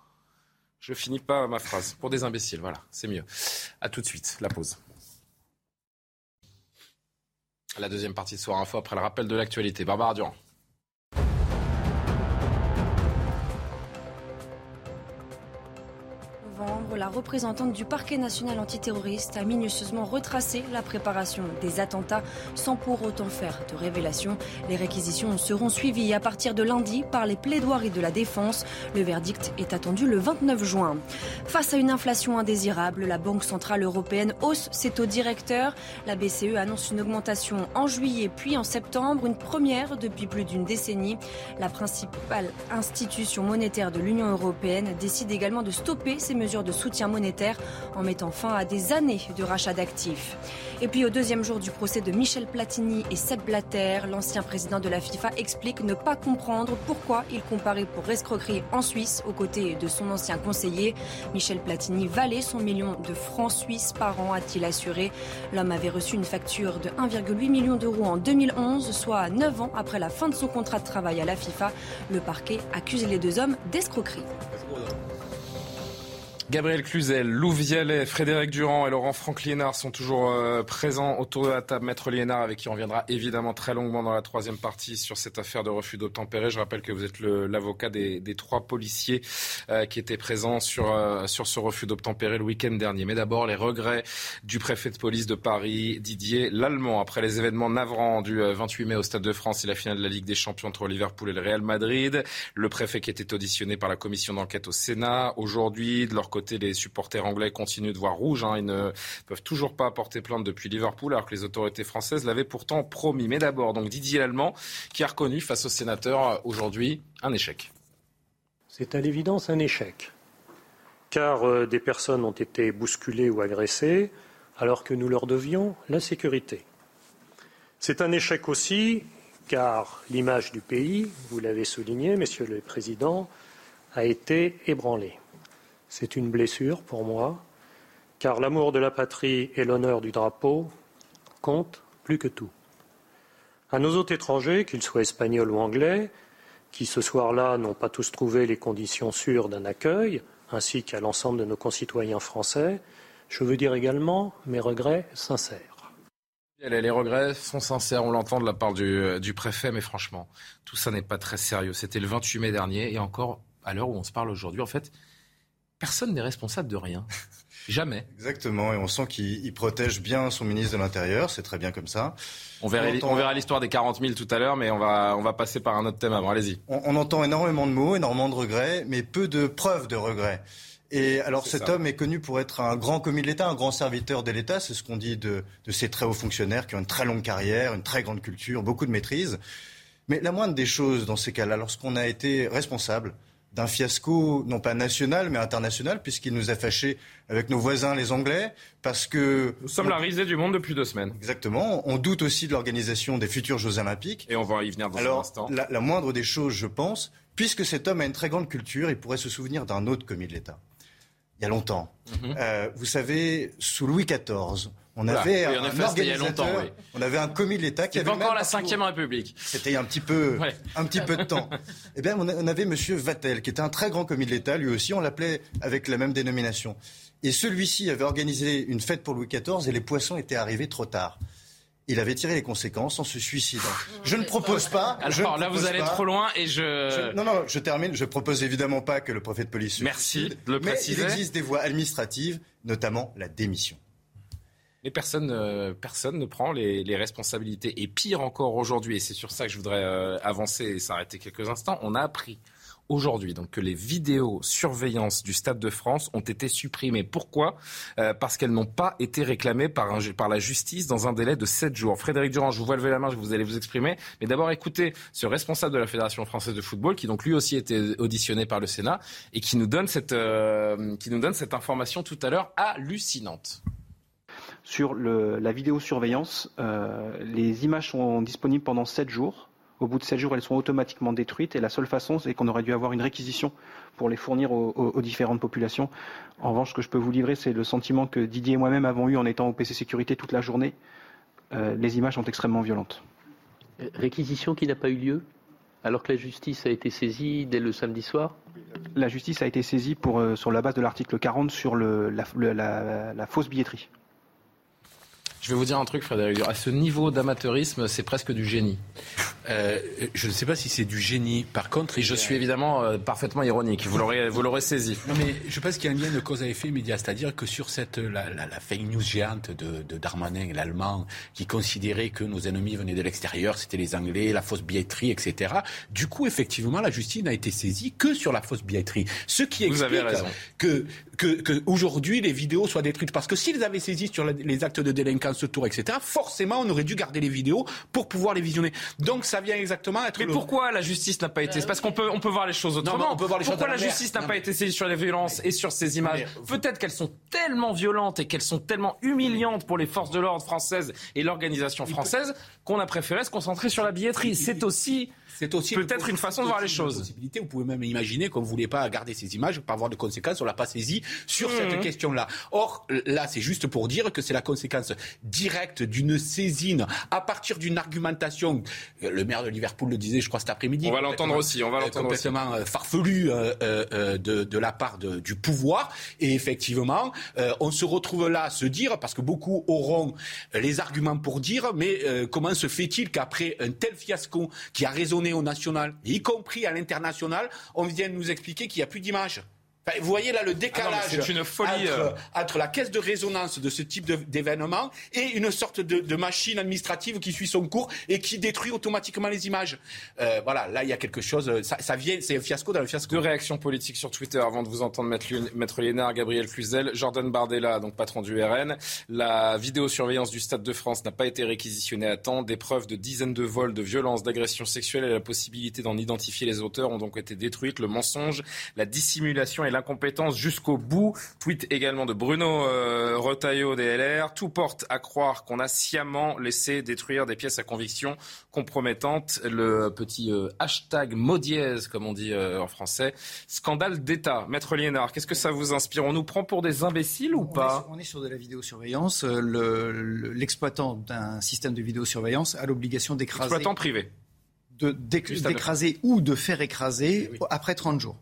Je finis pas ma phrase. Pour des imbéciles, voilà, c'est mieux. À tout de suite, la pause. La deuxième partie de Soir Info après le rappel de l'actualité. Barbara Durand. La représentante du parquet national antiterroriste a minutieusement retracé la préparation des attentats sans pour autant faire de révélations. Les réquisitions seront suivies à partir de lundi par les plaidoiries de la défense. Le verdict est attendu le 29 juin. Face à une inflation indésirable, la Banque centrale européenne hausse ses taux directeurs. La BCE annonce une augmentation en juillet puis en septembre, une première depuis plus d'une décennie. La principale institution monétaire de l'Union européenne décide également de stopper ces mesures de soutien soutien monétaire en mettant fin à des années de rachat d'actifs. Et puis au deuxième jour du procès de Michel Platini et Seb Blatter, l'ancien président de la FIFA explique ne pas comprendre pourquoi il comparait pour escroquerie en Suisse aux côtés de son ancien conseiller. Michel Platini valait son million de francs suisses par an, a-t-il assuré. L'homme avait reçu une facture de 1,8 million d'euros en 2011, soit 9 ans après la fin de son contrat de travail à la FIFA. Le parquet accuse les deux hommes d'escroquerie. Gabriel Cluzel, Lou Vialet, Frédéric Durand et Laurent Franck Liénard sont toujours euh, présents autour de la table. Maître Liénard, avec qui on reviendra évidemment très longuement dans la troisième partie sur cette affaire de refus d'obtempérer. Je rappelle que vous êtes l'avocat des, trois policiers euh, qui étaient présents sur, euh, sur ce refus d'obtempérer le week-end dernier. Mais d'abord, les regrets du préfet de police de Paris, Didier Lallemand, après les événements navrants du 28 mai au Stade de France et la finale de la Ligue des Champions entre Liverpool et le Real Madrid. Le préfet qui était auditionné par la commission d'enquête au Sénat. Aujourd'hui, de leur côté, les supporters anglais continuent de voir rouge. Hein. Ils ne peuvent toujours pas porter plainte depuis Liverpool, alors que les autorités françaises l'avaient pourtant promis. Mais d'abord, donc Didier Lallemand, qui a reconnu face aux sénateurs aujourd'hui un échec. C'est à l'évidence un échec, car euh, des personnes ont été bousculées ou agressées, alors que nous leur devions la sécurité. C'est un échec aussi, car l'image du pays, vous l'avez souligné, Messieurs le Président, a été ébranlé. C'est une blessure pour moi, car l'amour de la patrie et l'honneur du drapeau comptent plus que tout. À nos hôtes étrangers, qu'ils soient espagnols ou anglais, qui ce soir-là n'ont pas tous trouvé les conditions sûres d'un accueil, ainsi qu'à l'ensemble de nos concitoyens français, je veux dire également mes regrets sincères. Les regrets sont sincères, on l'entend de la part du, préfet, mais franchement, tout ça n'est pas très sérieux. C'était le 28 mai dernier, et encore, à l'heure où on se parle aujourd'hui, en fait, personne n'est responsable de rien. Jamais. Exactement, et on sent qu'il protège bien son ministre de l'Intérieur, c'est très bien comme ça. On verra, l'histoire des 40 000 tout à l'heure, mais on va, on va passer par un autre thème avant. Allez-y. On, on, entend énormément de mots, énormément de regrets, mais peu de preuves de regrets. Et alors cet homme est connu pour être un grand commis de l'État, un grand serviteur de l'État, c'est ce qu'on dit de, de ces très hauts fonctionnaires qui ont une très longue carrière, une très grande culture, beaucoup de maîtrise. Mais la moindre des choses dans ces cas-là, lorsqu'on a été responsable, d'un fiasco, non pas national, mais international, puisqu'il nous a fâchés avec nos voisins les Anglais, parce que... Nous sommes la risée du monde depuis deux semaines. Exactement. On doute aussi de l'organisation des futurs Jeux Olympiques. Et on va y venir dans un instant. La, la moindre des choses, je pense, puisque cet homme a une très grande culture, il pourrait se souvenir d'un autre commis de l'État. Il y a longtemps. Mm-hmm. euh, vous savez, sous Louis XIV, on avait un, organisateur, on avait un commis de l'État qui avait encore la Ve République. C'était il y a un petit peu, un petit peu de temps. Eh bien, on avait Monsieur Vatel, qui était un très grand commis de l'État, lui aussi, on l'appelait avec la même dénomination. Et celui-ci avait organisé une fête pour Louis XIV et les poissons étaient arrivés trop tard. Il avait tiré les conséquences en se suicidant. Je ne propose pas. Alors là, vous allez trop loin et je... Non, non, je termine. Je propose évidemment pas que le préfet de police. Merci de le préciser. Mais il existe des voies administratives, notamment la démission. Mais personne, euh, personne ne prend les, responsabilités. Et pire encore aujourd'hui, et c'est sur ça que je voudrais euh, avancer et s'arrêter quelques instants, on a appris aujourd'hui donc que les vidéos surveillance du Stade de France ont été supprimées. Pourquoi? Euh, Parce qu'elles n'ont pas été réclamées par, par la justice dans un délai de 7 jours. Frédéric Durand, je vous vois lever la main, je vous allez vous exprimer. Mais d'abord, écoutez ce responsable de la Fédération française de football qui donc lui aussi été auditionné par le Sénat et qui nous donne cette, qui nous donne cette information tout à l'heure hallucinante sur le, la vidéosurveillance. Euh, les images sont disponibles pendant 7 jours. Au bout de 7 jours, elles sont automatiquement détruites et la seule façon, c'est qu'on aurait dû avoir une réquisition pour les fournir aux, aux, aux, différentes populations. En revanche, ce que je peux vous livrer, c'est le sentiment que Didier et moi-même avons eu en étant au PC Sécurité toute la journée. Euh, les images sont extrêmement violentes. Réquisition qui n'a pas eu lieu alors que la justice a été saisie dès le samedi soir? La justice a été saisie pour, euh, sur la base de l'article 40 sur le, la, le, la, la fausse billetterie. Je vais vous dire un truc, Frédéric. À ce niveau d'amateurisme, c'est presque du génie. Euh, je ne sais pas si c'est du génie. Par contre, et je suis évidemment euh, parfaitement ironique. Vous l'aurez, vous l'aurez saisi. Non, mais je pense qu'il y a un lien de cause à effet immédiat, c'est-à-dire que sur cette la, la, la fake news géante de, de Darmanin, l'allemand, qui considérait que nos ennemis venaient de l'extérieur, c'était les Anglais, la fausse billetterie, etc. Du coup, effectivement, la justice n'a été saisie que sur la fausse billetterie, ce qui vous explique que, que aujourd'hui les vidéos soient détruites, parce que s'ils avaient saisi sur les actes de délinquance, tour, etc. Forcément, on aurait dû garder les vidéos pour pouvoir les visionner. Donc, ça vient exactement être. Mais le... pourquoi la justice n'a pas été C'est parce qu'on peut, on peut voir les choses autrement. Non, on peut voir les pourquoi choses la justice n'a pas été saisie sur les violences et sur ces images Peut-être qu'elles sont tellement violentes et qu'elles sont tellement humiliantes pour les forces de l'ordre françaises et l'organisation française qu'on a préféré se concentrer sur la billetterie. C'est aussi c'est aussi peut-être une façon de voir les choses. Vous pouvez même imaginer qu'on ne voulait pas garder ces images pour avoir de conséquences. On l'a pas saisi sur mmh. cette question-là. Or, là, c'est juste pour dire que c'est la conséquence directe d'une saisine à partir d'une argumentation. Le maire de Liverpool le disait, je crois, cet après-midi. On va l'entendre aussi. On va l'entendre complètement aussi. farfelu euh, euh, de, de, la part de, du pouvoir. Et effectivement, euh, on se retrouve là à se dire, parce que beaucoup auront les arguments pour dire, mais euh, comment se fait-il qu'après un tel fiasco qui a résonné au national, y compris à l'international, on vient nous expliquer qu'il n'y a plus d'images. Enfin, vous voyez là le décalage ah non, une folie, entre, euh... entre, la caisse de résonance de ce type d'événement et une sorte de, de, machine administrative qui suit son cours et qui détruit automatiquement les images. Euh, voilà, là il y a quelque chose, ça, ça vient, c'est un fiasco dans le fiasco. Deux réactions politiques sur Twitter avant de vous entendre Maître, Maître Lénard, Gabriel Cluzel, Jordan Bardella, donc patron du RN. La vidéosurveillance du Stade de France n'a pas été réquisitionnée à temps. Des preuves de dizaines de vols, de violences, d'agressions sexuelles et la possibilité d'en identifier les auteurs ont donc été détruites. Le mensonge, la dissimulation et l'incompétence jusqu'au bout. Tweet également de Bruno euh, Retailleau des LR. Tout porte à croire qu'on a sciemment laissé détruire des pièces à conviction compromettantes. Le petit euh, hashtag maudièse, comme on dit euh, en français. Scandale d'État. Maître Liénard, qu'est-ce que ça vous inspire? On nous prend pour des imbéciles ou pas? on est, sur, de la vidéosurveillance. L'exploitant d'un système de vidéosurveillance a l'obligation d'écraser. Exploitant privé d'écraser ou de faire écraser eh après 30 jours.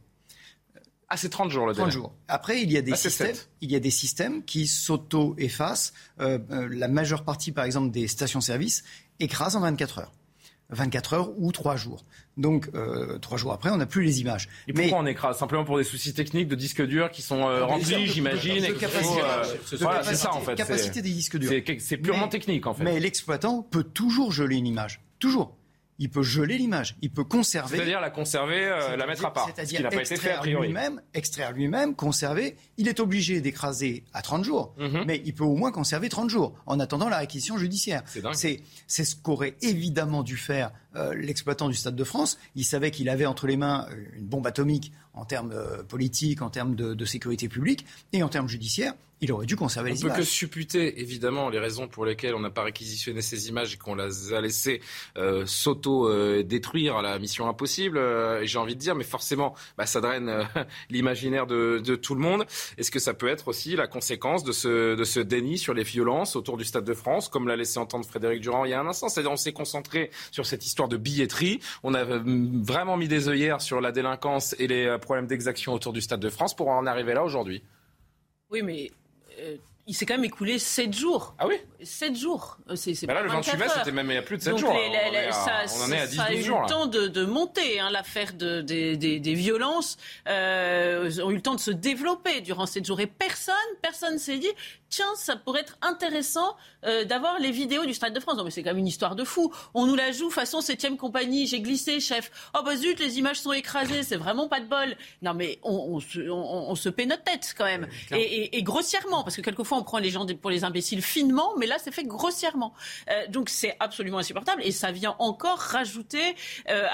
Ah, c'est 30 jours le délai. 30 jours. Après, il y a des, systèmes, il y a des systèmes qui s'auto-effacent. Euh, euh, la majeure partie, par exemple, des stations-service écrasent en 24 heures. 24 heures ou 3 jours. Donc, euh, 3 jours après, on n'a plus les images. Et pourquoi on écrase? Simplement pour des soucis techniques de disques durs qui sont euh, remplis, j'imagine. Voilà, c'est ça en fait. Capacité des disques durs. C'est purement technique en fait. Mais l'exploitant peut toujours geler une image. Toujours il peut geler l'image, il peut conserver. C'est-à-dire la conserver, euh, la mettre à part. C'est-à-dire extraire lui-même, extraire lui-même, conserver. Il est obligé d'écraser à 30 jours, mhm. mais il peut au moins conserver 30 jours en attendant la réquisition judiciaire. C'est ce qu'aurait évidemment dû faire euh, l'exploitant du Stade de France. Il savait qu'il avait entre les mains euh, une bombe atomique en termes politiques, en termes de, de sécurité publique et en termes judiciaires il aurait dû conserver les images. On peut que supputer, évidemment, les raisons pour lesquelles on n'a pas réquisitionné ces images et qu'on les a laissées euh, s'auto-détruire à la mission impossible. Euh, j'ai envie de dire, mais forcément, bah, ça draine euh, l'imaginaire de, tout le monde. Est-ce que ça peut être aussi la conséquence de ce, de ce déni sur les violences autour du Stade de France, comme l'a laissé entendre Frédéric Durand il y a un instant? C'est-à-dire, on s'est concentré sur cette histoire de billetterie. On a vraiment mis des œillères sur la délinquance et les problèmes d'exaction autour du Stade de France pour en arriver là aujourd'hui. Oui, mais euh, il s'est quand même écoulé 7 jours. Ah oui 7 jours. Euh, c'est, bah là, le 28 mai, c'était même il y a plus de 7 jours. on, en est à 10 Ça a eu le temps de, monter, hein, l'affaire de, des, violences. Euh, ont eu le temps de se développer durant 7 jours. Et personne, personne s'est dit, tiens, ça pourrait être intéressant euh, d'avoir les vidéos du Stade de France. Non, mais c'est quand même une histoire de fou. On nous la joue façon 7 compagnie. J'ai glissé, chef. Oh bah zut, les images sont écrasées. C'est vraiment pas de bol. Non, mais on, se, paie notre tête quand même. Et, grossièrement, parce que quelquefois on prend les gens pour les imbéciles finement, mais là c'est fait grossièrement. Euh, donc c'est absolument insupportable et ça vient encore rajouter euh,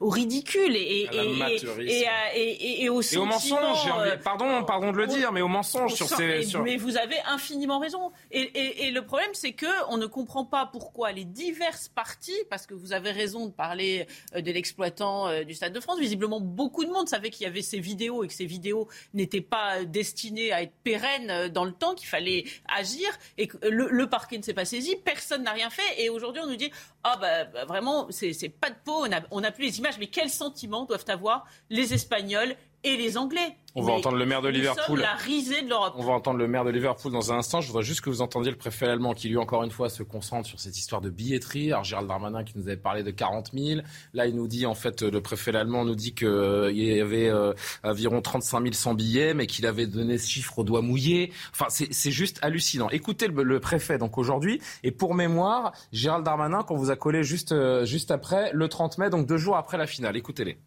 au ridicule et, et, au, et au mensonge. pardon, pardon de le dire, mais au mensonge sur ces. Mais vous avez infiniment raison. Et, le problème, c'est que on ne comprend pas pourquoi les diverses parties, parce que vous avez raison de parler euh, de l'exploitant euh, du Stade de France, visiblement beaucoup de monde savait qu'il y avait ces vidéos et que ces vidéos n'étaient pas destinées à être pérennes euh, dans le temps, qu'il fallait agir et que le, parquet ne s'est pas saisi, personne n'a rien fait. Et aujourd'hui, on nous dit ah bah, bah vraiment, c'est pas de peau, on n'a plus les images. Mais quels sentiments doivent avoir les Espagnols et les Anglais. On va entendre le maire de Liverpool. la risée de l'Europe. On va entendre le maire de Liverpool dans un instant. Je voudrais juste que vous entendiez le préfet allemand qui, lui, encore une fois, se concentre sur cette histoire de billetterie. Alors, Gérald Darmanin qui nous avait parlé de 40 000. Là, il nous dit, en fait, le préfet allemand nous dit qu'il y avait euh, environ 35 000 sans billets, mais qu'il avait donné ce chiffre au doigt mouillé. Enfin, c'est juste hallucinant. Écoutez le, préfet, donc, aujourd'hui. Et pour mémoire, Gérald Darmanin, qu'on vous a collé juste, euh, juste après, le 30 mai, donc deux jours après la finale. Écoutez-les.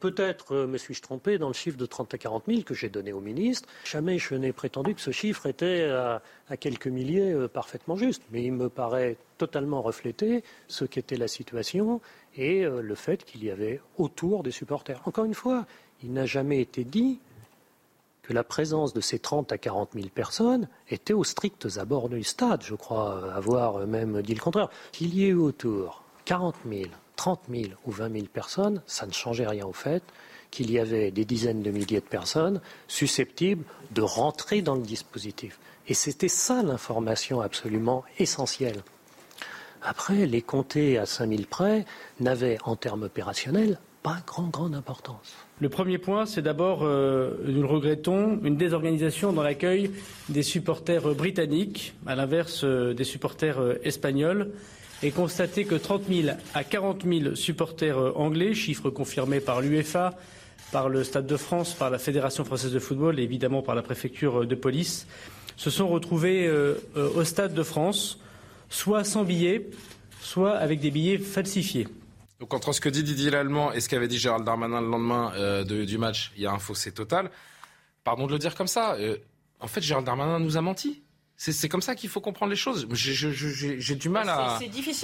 Peut-être euh, me suis-je trompé dans le chiffre de 30 à 40 000 que j'ai donné au ministre. Jamais je n'ai prétendu que ce chiffre était à, quelques milliers euh, parfaitement juste. Mais il me paraît totalement refléter ce qu'était la situation et euh, le fait qu'il y avait autour des supporters. Encore une fois, il n'a jamais été dit que la présence de ces 30 à 40 000 personnes était aux stricts abords du stade. Je crois avoir même dit le contraire. Qu'il y ait eu autour 40 000 30 000 ou 20 000 personnes, ça ne changeait rien au fait qu'il y avait des dizaines de milliers de personnes susceptibles de rentrer dans le dispositif. Et c'était ça l'information absolument essentielle. Après, les compter à 5 000 près n'avaient, en termes opérationnels, pas grand, grande importance. Le premier point, c'est d'abord, euh, nous le regrettons, une désorganisation dans l'accueil des supporters britanniques, à l'inverse euh, des supporters euh, espagnols et constaté que 30 000 à 40 000 supporters euh, anglais, chiffre confirmé par l'UEFA, par le Stade de France, par la Fédération française de football et évidemment par la préfecture euh, de police, se sont retrouvés euh, au Stade de France, soit sans billets, soit avec des billets falsifiés. Donc entre ce que dit Didier Lallemand et ce qu'avait dit Gérald Darmanin le lendemain du match, il y a un fossé total. Pardon de le dire comme ça. en fait, Gérald Darmanin nous a menti. C'est comme ça qu'il faut comprendre les choses. J'ai du mal à,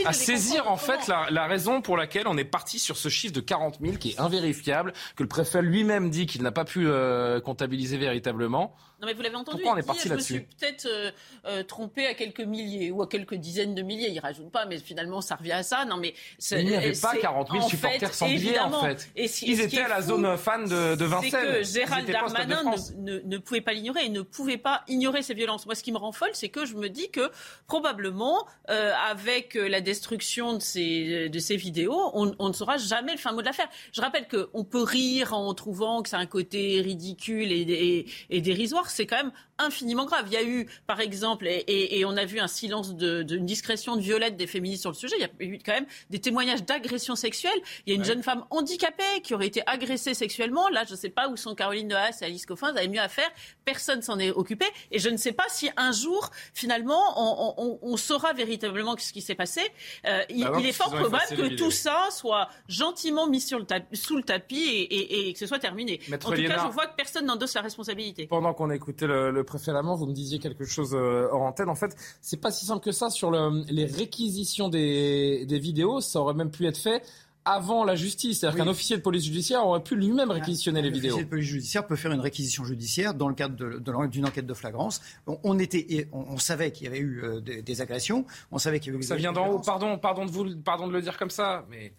à saisir en fait la, la, raison pour laquelle on est parti sur ce chiffre de 40 000 qui est invérifiable, que le préfet lui-même dit qu'il n'a pas pu euh, comptabiliser véritablement. Non mais vous l'avez entendu. Pourquoi on est parti là-dessus Je me suis peut-être euh, euh, trompé à quelques milliers ou à quelques dizaines de milliers. Il rajoute pas, mais finalement ça revient à ça. Non mais il n'y avait pas 40 000 supporters sans billets en fait. Et Ils étaient à la zone fan de, de Vincennes. C'est que Gérald Darmanin ne, ne, pouvait pas l'ignorer. Il ne pouvait pas ignorer ces violences. Moi, ce qui me rend folle, c'est que je me dis que probablement euh, avec la destruction de ces de ces vidéos, on, on, ne saura jamais le fin mot de l'affaire. Je rappelle qu'on peut rire en trouvant que c'est un côté ridicule et, et, et dérisoire c'est quand même infiniment grave. Il y a eu, par exemple, et, on a vu un silence d'une de, discrétion de violette des féministes sur le sujet, il y a eu quand même des témoignages d'agression sexuelle. Il y a une jeune femme handicapée qui aurait été agressée sexuellement. Là, je ne sais pas où sont Caroline de Haas et Alice Coffin, vous avez mieux à faire. Personne s'en est occupé. Et je ne sais pas si un jour, finalement, on, saura véritablement ce qui s'est passé. Euh, il, bah est fort probable que tout ça soit gentiment mis sur le sous le tapis et, que ce soit terminé. en tout cas, je vois que personne n'endosse la responsabilité. Pendant qu'on écoutait le, le précédemment, vous me disiez quelque chose euh, hors antenne. En fait, c'est pas si simple que ça sur le, les réquisitions des, des vidéos. Ça aurait même pu être fait avant la justice. C'est-à-dire qu'un officier de police judiciaire aurait pu lui-même réquisitionner les vidéos. Un officier de police judiciaire peut faire une réquisition judiciaire dans le cadre d'une de, enquête de flagrance. On, était, on, savait qu'il y avait eu euh, des, agressions. On savait qu'il y avait eu Ça vient d'en haut. Pardon, pardon de vous, pardon de le dire comme ça, mais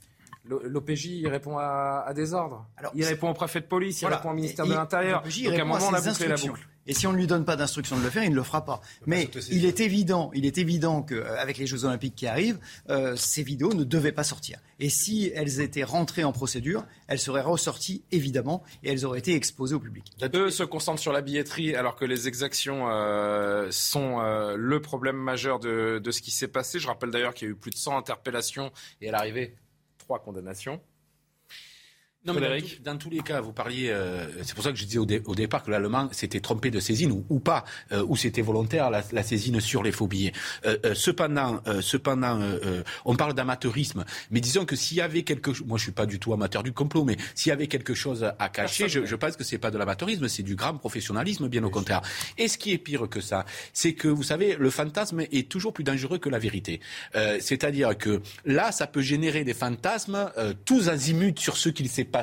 L'OPJ, il répond à, des ordres. Alors, il répond au préfet de police, il répond au ministère de l'Intérieur. Donc à un moment, on a bouclé la boucle. Et si on ne lui donne pas d'instruction de le faire, il ne le fera pas. Mais il est évident, il est évident qu'avec les Jeux Olympiques qui arrivent, euh, ces vidéos ne devaient pas sortir. Et si elles étaient rentrées en procédure, elles seraient ressorties évidemment et elles auraient été exposées au public. Eux se concentrent sur la billetterie alors que les exactions euh, sont euh, le problème majeur de, de ce qui s'est passé. Je rappelle d'ailleurs qu'il y a eu plus de 100 interpellations et à l'arrivée, trois condamnations. Non, mais dans, tous les cas, vous parliez. Euh, c'est pour ça que je disais au, départ que l'Allemand s'était trompé de saisine ou, pas, euh, ou c'était volontaire la, saisine sur les faux billets. Euh, cependant, cependant, on parle d'amateurisme, mais disons que s'il y avait quelque chose, moi je suis pas du tout amateur du complot, mais s'il y avait quelque chose à cacher, je, je, pense que c'est pas de l'amateurisme, c'est du grand professionnalisme, bien au contraire. Et ce qui est pire que ça, c'est que vous savez, le fantasme est toujours plus dangereux que la vérité. C'est-à-dire que là, ça peut générer des fantasmes tous azimuts sur ce qu'il s'est passé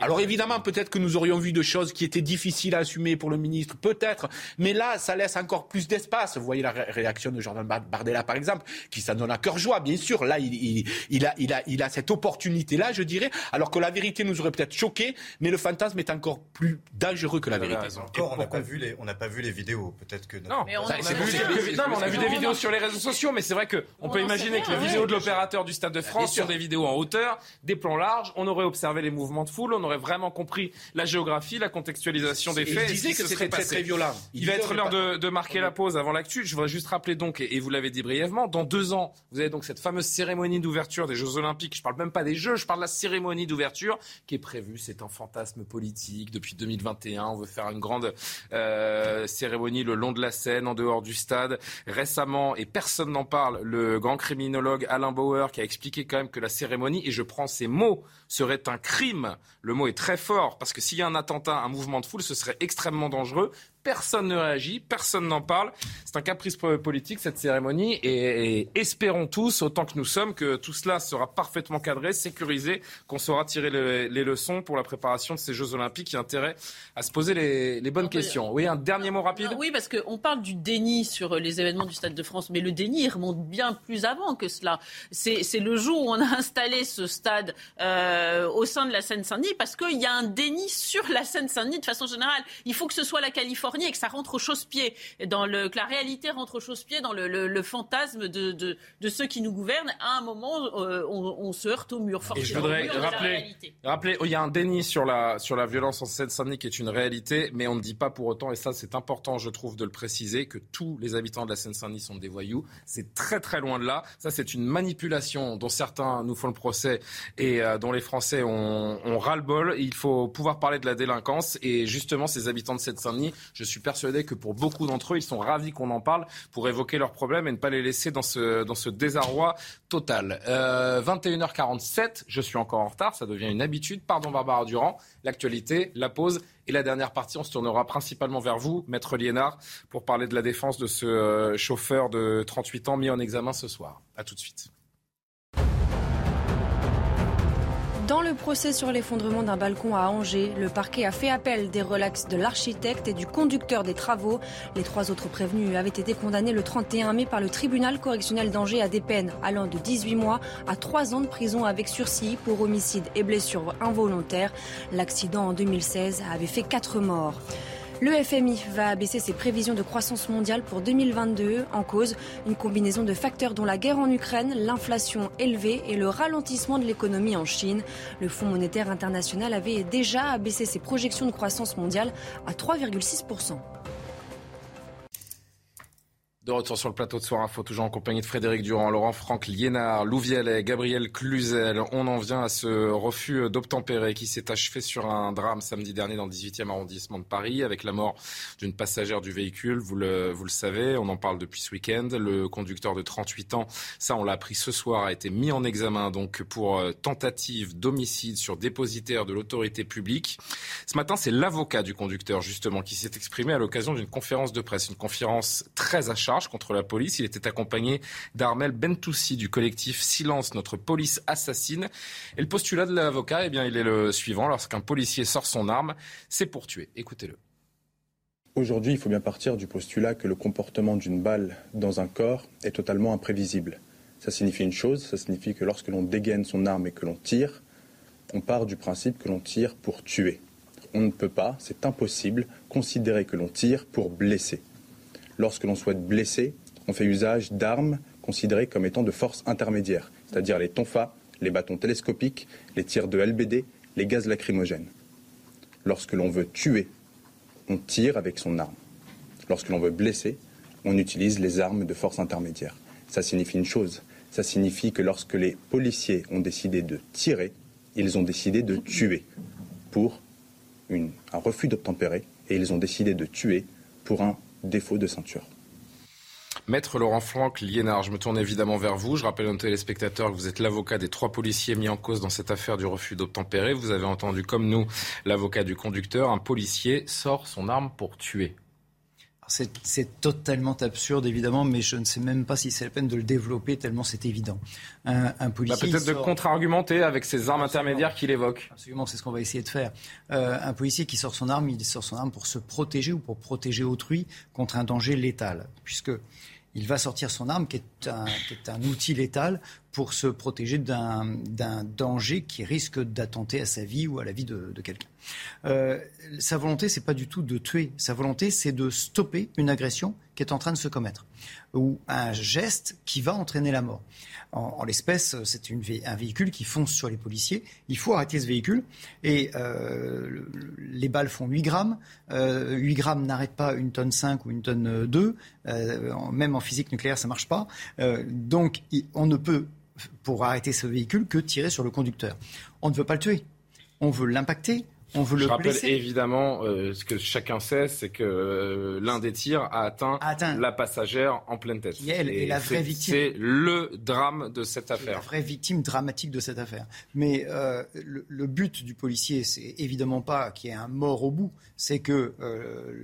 alors évidemment, peut-être que nous aurions vu de choses qui étaient difficiles à assumer pour le ministre, peut-être, mais là, ça laisse encore plus d'espace. Vous voyez la réaction de Jordan Bardella, par exemple, qui s'en donne à cœur joie, bien sûr. Là, il, a, il, a, il a cette opportunité-là, je dirais, alors que la vérité nous aurait peut-être choqué, mais le fantasme est encore plus dangereux que la vérité. Encore, on n'a pas vu les, on pas vu les vidéos. Peut-être que non, mais on, a, vu des vidéos sur les réseaux sociaux, mais c'est vrai que on, peut imaginer que les vidéos de l'opérateur du Stade de France sur des vidéos en hauteur, des plans larges, on aurait observé les mouvements de foule, on aurait vraiment compris la géographie, la contextualisation des faits. Il disait que c'était très, très violent. Il, va être l'heure de, marquer la pause avant l'actu. Je voudrais juste rappeler donc, et, vous l'avez dit brièvement, dans deux ans, vous avez donc cette fameuse cérémonie d'ouverture des Jeux Olympiques. Je parle même pas des Jeux, je parle de la cérémonie d'ouverture qui est prévue. C'est un fantasme politique depuis 2021. On veut faire une grande euh, cérémonie le long de la Seine, en dehors du stade. Récemment, et personne n'en parle, le grand criminologue Alain Bauer qui a expliqué quand même que la cérémonie, et je prends ces mots, serait un crime. Le mot est très fort parce que s'il y a un attentat, un mouvement de foule, ce serait extrêmement dangereux. Personne ne réagit, personne n'en parle. C'est un caprice politique, cette cérémonie. Et, espérons tous, autant que nous sommes, que tout cela sera parfaitement cadré, sécurisé, qu'on saura tirer les, leçons pour la préparation de ces Jeux Olympiques. Il y a intérêt à se poser les, bonnes questions. Oui, un dernier mot rapide Oui, parce qu'on parle du déni sur les événements du Stade de France, mais le déni remonte bien plus avant que cela. C'est le jour où on a installé ce stade euh, au sein de la Seine-Saint-Denis, parce qu'il y a un déni sur la Seine-Saint-Denis de façon générale. Il faut que ce soit la Californie et que ça rentre au chausse-pied, dans le, que la réalité rentre au chausse-pied dans le, fantasme de, de, ceux qui nous gouvernent. À un moment, euh, on, se heurte au mur. Et je voudrais rappeler, rappeler, il y a un déni sur la, sur la violence en Seine-Saint-Denis qui est une réalité, mais on ne dit pas pour autant, et ça c'est important, je trouve, de le préciser, que tous les habitants de la Seine-Saint-Denis sont des voyous. C'est très très loin de là. Ça c'est une manipulation dont certains nous font le procès et euh, dont les Français ont, ont ras-le-bol. Il faut pouvoir parler de la délinquance et justement ces habitants de Seine-Saint-Denis, je suis persuadé que pour beaucoup d'entre eux, ils sont ravis qu'on en parle pour évoquer leurs problèmes et ne pas les laisser dans ce, dans ce désarroi total. 21h47, euh, je suis encore en retard, ça devient une habitude. Pardon Barbara Durand, l'actualité, la pause et la dernière partie, on se tournera principalement vers vous, Maître Liénard, pour parler de la défense de ce euh, chauffeur de 38 ans mis en examen ce soir. A tout de suite. Dans le procès sur l'effondrement d'un balcon à Angers, le parquet a fait appel des relax de l'architecte et du conducteur des travaux. Les trois autres prévenus avaient été condamnés le 31 mai par le tribunal correctionnel d'Angers à des peines allant de 18 mois à 3 ans de prison avec sursis pour homicide et blessure involontaire. L'accident en 2016 avait fait 4 morts. Le FMI va abaisser ses prévisions de croissance mondiale pour 2022 en cause une combinaison de facteurs dont la guerre en Ukraine, l'inflation élevée et le ralentissement de l'économie en Chine. Le Fonds monétaire international avait déjà abaissé ses projections de croissance mondiale à 3,6 de retour sur le plateau de Soir Info, toujours en compagnie de Frédéric Durand, Laurent Franck Liénard, Lou Gabriel Cluzel. On en vient à ce refus d'obtempérer qui s'est achevé sur un drame samedi dernier dans le 18e arrondissement de Paris avec la mort d'une passagère du véhicule. Vous le, vous le savez, on en parle depuis ce week-end. Le conducteur de 38 ans, ça on l'a appris ce soir, a été mis en examen donc pour euh, tentative d'homicide sur dépositaire de l'autorité publique. Ce matin, c'est l'avocat du conducteur justement qui s'est exprimé à l'occasion d'une conférence de presse, une conférence très acharnée contre la police. Il était accompagné d'Armel Bentoussi du collectif Silence, notre police assassine. Et le postulat de l'avocat, eh bien, il est le suivant. Lorsqu'un policier sort son arme, c'est pour tuer. Écoutez-le. Aujourd'hui, il faut bien partir du postulat que le comportement d'une balle dans un corps est totalement imprévisible. Ça signifie une chose, ça signifie que lorsque l'on dégaine son arme et que l'on tire, on part du principe que l'on tire pour tuer. On ne peut pas, c'est impossible, considérer que l'on tire pour blesser lorsque l'on souhaite blesser, on fait usage d'armes considérées comme étant de force intermédiaire, c'est-à-dire les tonfas, les bâtons télescopiques, les tirs de LBD, les gaz lacrymogènes. Lorsque l'on veut tuer, on tire avec son arme. Lorsque l'on veut blesser, on utilise les armes de force intermédiaire. Ça signifie une chose, ça signifie que lorsque les policiers ont décidé de tirer, ils ont décidé de tuer pour un refus d'obtempérer et ils ont décidé de tuer pour un défaut de ceinture. Maître Laurent Franck, Liénard, je me tourne évidemment vers vous. Je rappelle à nos téléspectateurs que vous êtes l'avocat des trois policiers mis en cause dans cette affaire du refus d'obtempérer. Vous avez entendu, comme nous, l'avocat du conducteur. Un policier sort son arme pour tuer. C'est totalement absurde, évidemment, mais je ne sais même pas si c'est la peine de le développer, tellement c'est évident. Un, bah, policier. Peut-être de contre-argumenter avec ces armes intermédiaires qu'il évoque. Absolument, c'est ce qu'on va essayer de faire. Euh, un policier qui sort son arme, il sort son arme pour se protéger ou pour protéger autrui contre un danger létal. Puisque il va sortir son arme, qui est un, qui est un outil létal, pour se protéger d'un danger qui risque d'attenter à sa vie ou à la vie de, quelqu'un. Euh, sa volonté, c'est pas du tout de tuer. Sa volonté, c'est de stopper une agression qui est en train de se commettre ou un geste qui va entraîner la mort. En, l'espèce, c'est un véhicule qui fonce sur les policiers. Il faut arrêter ce véhicule et euh, les balles font 8 grammes. Euh, 8 grammes n'arrête pas une tonne 5 ou une tonne 2. Euh, même en physique nucléaire, ça marche pas. Donc, on ne peut, pour arrêter ce véhicule, que tirer sur le conducteur. On ne veut pas le tuer. On veut l'impacter on veut Je rappelle évidemment euh, ce que chacun sait, c'est que euh, l'un des tirs a atteint, la passagère en pleine tête. Et, la vraie victime. C'est le drame de cette affaire. La vraie victime dramatique de cette affaire. Mais euh, le, but du policier, c'est évidemment pas qu'il y ait un mort au bout, c'est que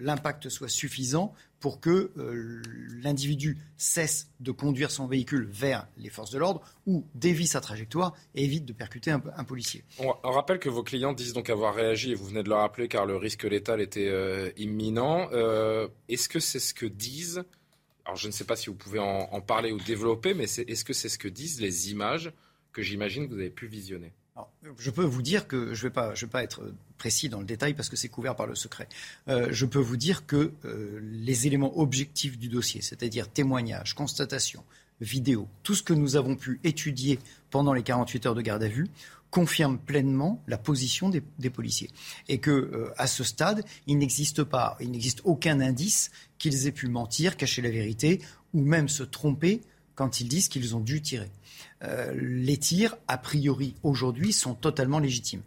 l'impact soit suffisant pour que euh, l'individu cesse de conduire son véhicule vers les forces de l'ordre ou dévie sa trajectoire et évite de percuter un, policier. On, rappelle que vos clients disent donc avoir réagi, et vous venez de le rappeler, car le risque létal était euh, imminent. Euh, est-ce que c'est ce que disent, alors je ne sais pas si vous pouvez en, en parler ou développer, mais est-ce que c'est ce que disent les images que j'imagine que vous avez pu visionner? Je peux vous dire que je ne vais, pas, être précis dans le détail parce que c'est couvert par le secret. Euh, je peux vous dire que euh, les éléments objectifs du dossier, c'est-à-dire témoignages, constatations, vidéos, tout ce que nous avons pu étudier pendant les 48 heures de garde à vue, confirme pleinement la position des, policiers et que euh, à ce stade, il n'existe pas, il n'existe aucun indice qu'ils aient pu mentir, cacher la vérité ou même se tromper quand ils disent qu'ils ont dû tirer. Euh, les tirs, a priori, aujourd'hui, sont totalement légitimes.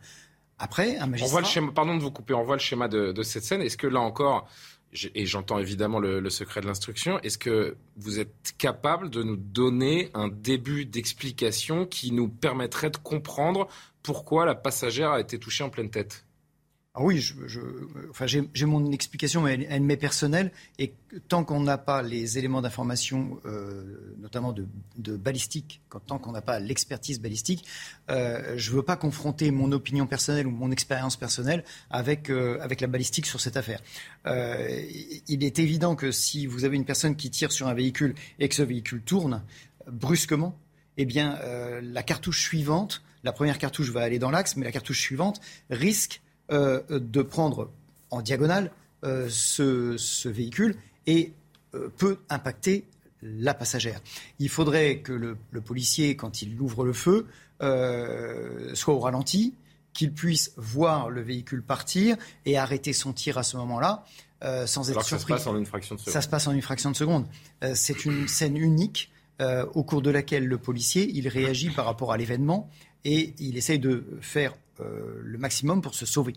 Après, un magistrat... On voit le schéma, pardon de vous couper, on voit le schéma de, cette scène. Est-ce que là encore, et j'entends évidemment le, secret de l'instruction, est-ce que vous êtes capable de nous donner un début d'explication qui nous permettrait de comprendre pourquoi la passagère a été touchée en pleine tête? Ah oui, je, enfin, j'ai mon explication, mais elle, m'est personnelle. Et tant qu'on n'a pas les éléments d'information, euh, notamment de, balistique, tant qu'on n'a pas l'expertise balistique, euh, je ne veux pas confronter mon opinion personnelle ou mon expérience personnelle avec, euh, avec la balistique sur cette affaire. il est évident que si vous avez une personne qui tire sur un véhicule et que ce véhicule tourne brusquement, eh bien, la cartouche suivante, la première cartouche va aller dans l'axe, mais la cartouche suivante risque euh, de prendre en diagonale euh, ce, véhicule et euh, peut impacter la passagère. Il faudrait que le, policier, quand il ouvre le feu, soit au ralenti, qu'il puisse voir le véhicule partir et arrêter son tir à ce moment-là. sans être surpris. Ça se passe en une fraction de seconde. Ça se passe en une fraction de seconde. c'est une scène unique au cours de laquelle le policier il réagit par rapport à l'événement et il essaye de faire le maximum pour se sauver.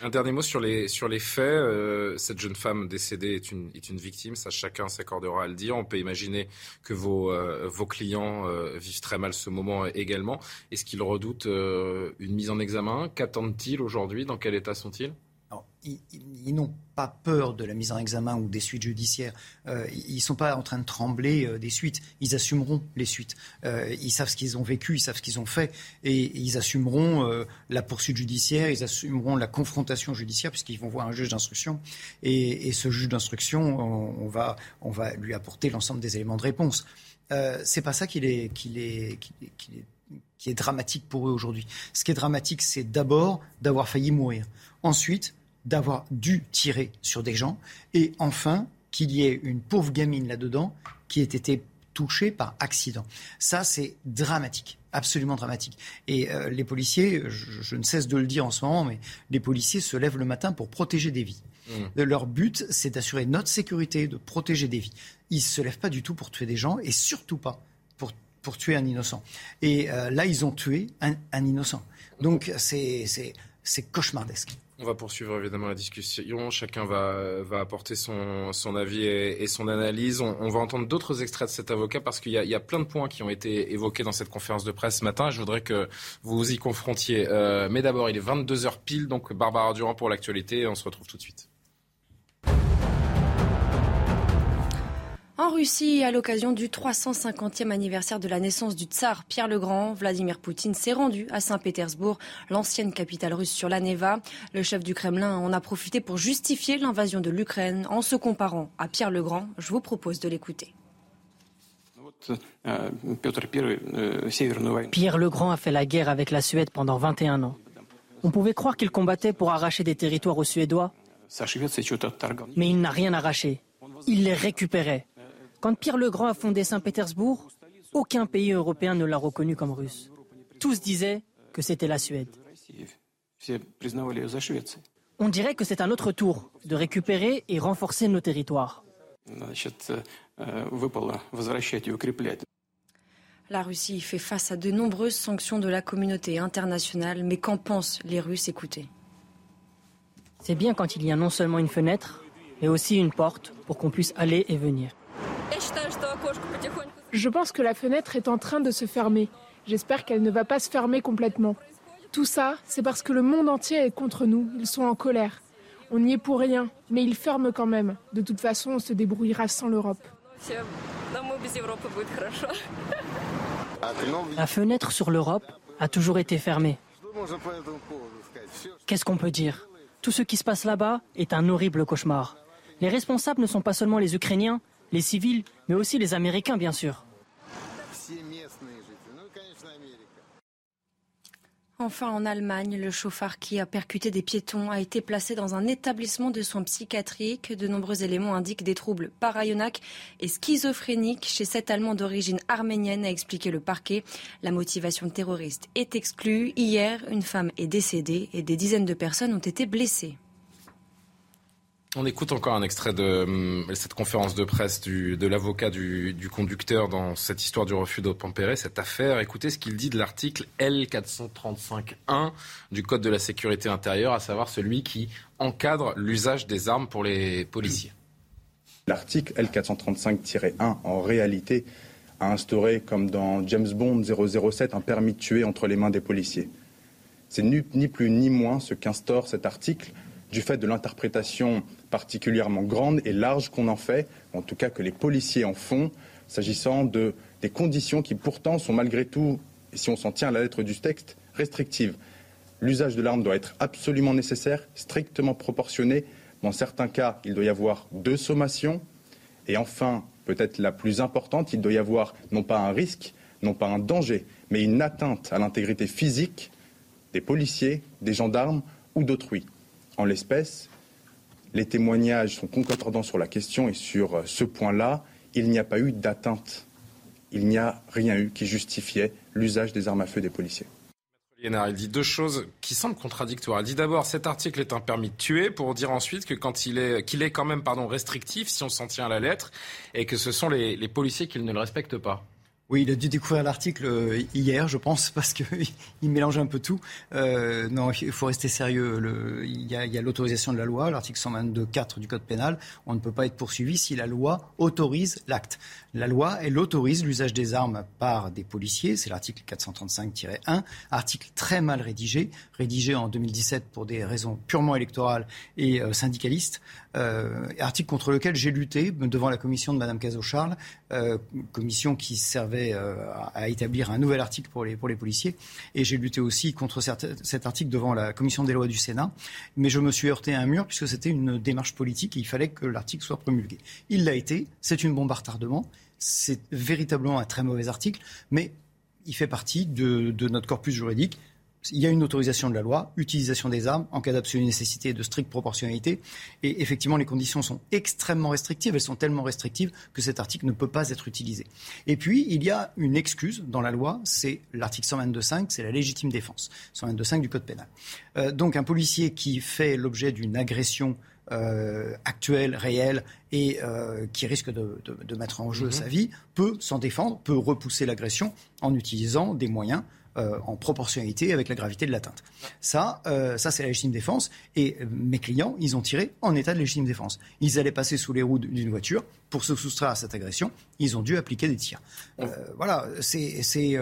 Un dernier mot sur les, sur les faits. Euh, cette jeune femme décédée est une, est une victime, ça chacun s'accordera à le dire. On peut imaginer que vos, euh, vos clients vivent très mal ce moment également. Est-ce qu'ils redoutent une mise en examen? Qu'attendent-ils aujourd'hui? Dans quel état sont-ils? Ils, n'ont pas peur de la mise en examen ou des suites judiciaires. Euh, ils ne sont pas en train de trembler euh, des suites. Ils assumeront les suites. Euh, ils savent ce qu'ils ont vécu, ils savent ce qu'ils ont fait. Et ils assumeront la poursuite judiciaire, ils assumeront la confrontation judiciaire, puisqu'ils vont voir un juge d'instruction. Et, ce juge d'instruction, on, va, lui apporter l'ensemble des éléments de réponse. c'est pas ça qui est dramatique pour eux aujourd'hui. Ce qui est dramatique, c'est d'abord d'avoir failli mourir. Ensuite, d'avoir dû tirer sur des gens, et enfin qu'il y ait une pauvre gamine là-dedans qui ait été touchée par accident. Ça, c'est dramatique, absolument dramatique. Et euh, les policiers, je, ne cesse de le dire en ce moment, mais les policiers se lèvent le matin pour protéger des vies. Mmh. Leur but, c'est d'assurer notre sécurité, de protéger des vies. Ils ne se lèvent pas du tout pour tuer des gens, et surtout pas pour, pour tuer un innocent. Et euh, là, ils ont tué un, un innocent. Donc, c'est cauchemardesque. On va poursuivre évidemment la discussion. Chacun va, va apporter son, son avis et, son analyse. On, va entendre d'autres extraits de cet avocat parce qu'il y, a plein de points qui ont été évoqués dans cette conférence de presse ce matin. Je voudrais que vous vous y confrontiez. Euh, mais d'abord, il est 22h pile, donc Barbara Durand pour l'actualité. On se retrouve tout de suite. En Russie, à l'occasion du 350e anniversaire de la naissance du tsar Pierre le Grand, Vladimir Poutine s'est rendu à Saint-Pétersbourg, l'ancienne capitale russe sur la Neva. Le chef du Kremlin en a profité pour justifier l'invasion de l'Ukraine en se comparant à Pierre le Grand. Je vous propose de l'écouter. Pierre le Grand a fait la guerre avec la Suède pendant 21 ans. On pouvait croire qu'il combattait pour arracher des territoires aux Suédois, mais il n'a rien arraché. Il les récupérait. Quand Pierre le Grand a fondé Saint-Pétersbourg, aucun pays européen ne l'a reconnu comme russe. Tous disaient que c'était la Suède. On dirait que c'est un autre tour de récupérer et renforcer nos territoires. La Russie fait face à de nombreuses sanctions de la communauté internationale, mais qu'en pensent les Russes? Écoutez. C'est bien quand il y a non seulement une fenêtre, mais aussi une porte pour qu'on puisse aller et venir. Je pense que la fenêtre est en train de se fermer. J'espère qu'elle ne va pas se fermer complètement. Tout ça, c'est parce que le monde entier est contre nous. Ils sont en colère. On n'y est pour rien, mais ils ferment quand même. De toute façon, on se débrouillera sans l'Europe. La fenêtre sur l'Europe a toujours été fermée. Qu'est-ce qu'on peut dire? Tout ce qui se passe là-bas est un horrible cauchemar. Les responsables ne sont pas seulement les Ukrainiens, les civils, mais aussi les Américains, bien sûr. Enfin, en Allemagne, le chauffard qui a percuté des piétons a été placé dans un établissement de soins psychiatriques. De nombreux éléments indiquent des troubles paranoïaques et schizophréniques chez cet Allemand d'origine arménienne, a expliqué le parquet. La motivation terroriste est exclue. Hier, une femme est décédée et des dizaines de personnes ont été blessées. On écoute encore un extrait de hum, cette conférence de presse de l'avocat du, conducteur dans cette histoire du refus d'obtempérer, cette affaire. Écoutez ce qu'il dit de l'article L435.1 du Code de la sécurité intérieure, à savoir celui qui encadre l'usage des armes pour les policiers. L'article L435-1, en réalité, a instauré, comme dans James Bond 007, un permis de tuer entre les mains des policiers. C'est ni, plus ni moins ce qu'instaure cet article du fait de l'interprétation particulièrement grande et large qu'on en fait, en tout cas que les policiers en font, s'agissant de, des conditions qui pourtant sont malgré tout, si on s'en tient à la lettre du texte, restrictives. L'usage de l'arme doit être absolument nécessaire, strictement proportionné. Dans certains cas, il doit y avoir deux sommations. Et enfin, peut-être la plus importante, il doit y avoir non pas un risque, non pas un danger, mais une atteinte à l'intégrité physique des policiers, des gendarmes ou d'autrui. En l'espèce, les témoignages sont concordants sur la question et sur euh, ce point-là, il n'y a pas eu d'atteinte. Il n'y a rien eu qui justifiait l'usage des armes à feu des policiers. Il dit deux choses qui semblent contradictoires. Il dit d'abord cet article est un permis de tuer pour dire ensuite que quand il est qu'il est quand même restrictif si on s'en tient à la lettre et que ce sont les policiers qui ne le respectent pas. Oui, il a dû découvrir l'article euh, hier, je pense, parce qu'il mélange un peu tout. Euh, non, il faut rester sérieux. Il y a l'autorisation de la loi, l'article 122.4 du Code pénal. On ne peut pas être poursuivi si la loi autorise l'acte. La loi, elle autorise l'usage des armes par des policiers. C'est l'article 435-1, article très mal rédigé, rédigé en 2017 pour des raisons purement électorales et euh, syndicalistes. Euh, article contre lequel j'ai lutté devant la commission de Mme Cazot-Charles, euh, commission qui servait à, établir un nouvel article pour les, policiers. Et j'ai lutté aussi contre cet article devant la commission des lois du Sénat. Mais je me suis heurté à un mur puisque c'était une démarche politique et il fallait que l'article soit promulgué. Il l'a été, c'est une bombe retardement, c'est véritablement un très mauvais article, mais il fait partie de, notre corpus juridique il y a une autorisation de la loi, utilisation des armes en cas d'absolue nécessité et de stricte proportionnalité. Et effectivement, les conditions sont extrêmement restrictives. Elles sont tellement restrictives que cet article ne peut pas être utilisé. Et puis, il y a une excuse dans la loi, c'est l'article 122.5, c'est la légitime défense. 122.5 du Code pénal. Euh, donc, un policier qui fait l'objet d'une agression euh, actuelle, réelle et euh, qui risque de, mettre en jeu mhm. sa vie, peut s'en défendre, peut repousser l'agression en utilisant des moyens euh, en proportionnalité avec la gravité de l'atteinte. Ça, euh, ça c'est la légitime défense. Et euh, mes clients, ils ont tiré en état de légitime défense. Ils allaient passer sous les roues d'une voiture pour se soustraire à cette agression. Ils ont dû appliquer des tirs. voilà, c'est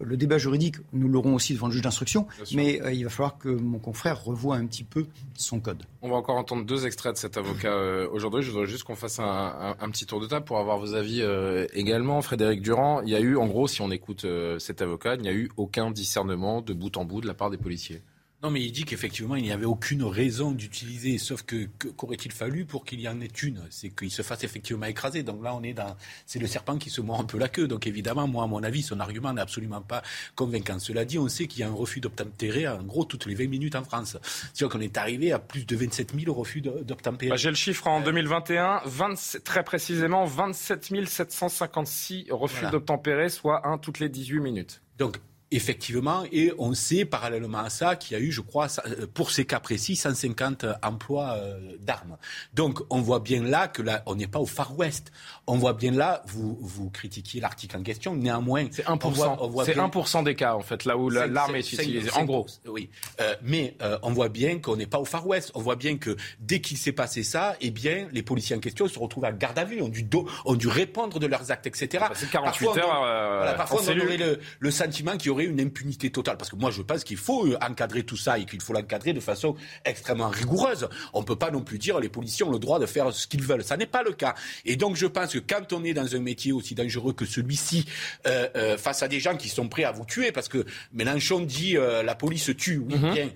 le débat juridique, nous l'aurons aussi devant le juge d'instruction, mais euh, il va falloir que mon confrère revoie un petit peu son code. On va encore entendre deux extraits de cet avocat euh, aujourd'hui. Je voudrais juste qu'on fasse un, petit tour de table pour avoir vos avis euh, également. Frédéric Durand, il y a eu, en gros, si on écoute cet avocat, il n'y a eu aucun discernement de bout en bout de la part des policiers. Non, mais il dit qu'effectivement, il n'y avait aucune raison d'utiliser. Sauf que qu'aurait-il fallu pour qu'il y en ait une? C'est qu'il se fasse effectivement écraser. Donc là, on est dans. C'est le serpent qui se mord un peu la queue. Donc évidemment, moi, à mon avis, son argument n'est absolument pas convaincant. Cela dit, on sait qu'il y a un refus d'obtempérer, en gros, toutes les 20 minutes en France. C'est-à-dire qu'on est arrivé à plus de 27 000 refus d'obtempérer. Bah, J'ai le chiffre en 2021, 27, très précisément, 27 756 refus d'obtempérer, soit un toutes les 18 minutes. Donc, Effectivement, et on sait parallèlement à ça qu'il y a eu, je crois, euh, pour ces cas précis, 150 emplois euh, d'armes. Donc on voit bien là que là, on n'est pas au Far West. On voit bien là, vous, vous critiquiez l'article en question, néanmoins... C'est 1%, c'est 1 des cas, en fait, là où l'arme est, utilisée, en gros. Oui, euh, mais on voit bien qu'on n'est pas au Far West. On voit bien que dès qu'il s'est passé ça, eh bien, les policiers en question se retrouvent à garde à vue, ont dû, ont dû répondre de leurs actes, etc. C'est 48 parfois, heures. parfois, on aurait le, le sentiment qu'il y aurait une impunité totale. Parce que moi, je pense qu'il faut euh, encadrer tout ça et qu'il faut l'encadrer de façon extrêmement rigoureuse. On ne peut pas non plus dire les policiers ont le droit de faire ce qu'ils veulent. Ça n'est pas le cas. Et donc, je pense que quand on est dans un métier aussi dangereux que celui-ci, euh, euh, face à des gens qui sont prêts à vous tuer, parce que Mélenchon dit la police tue, oui, mhm. bien,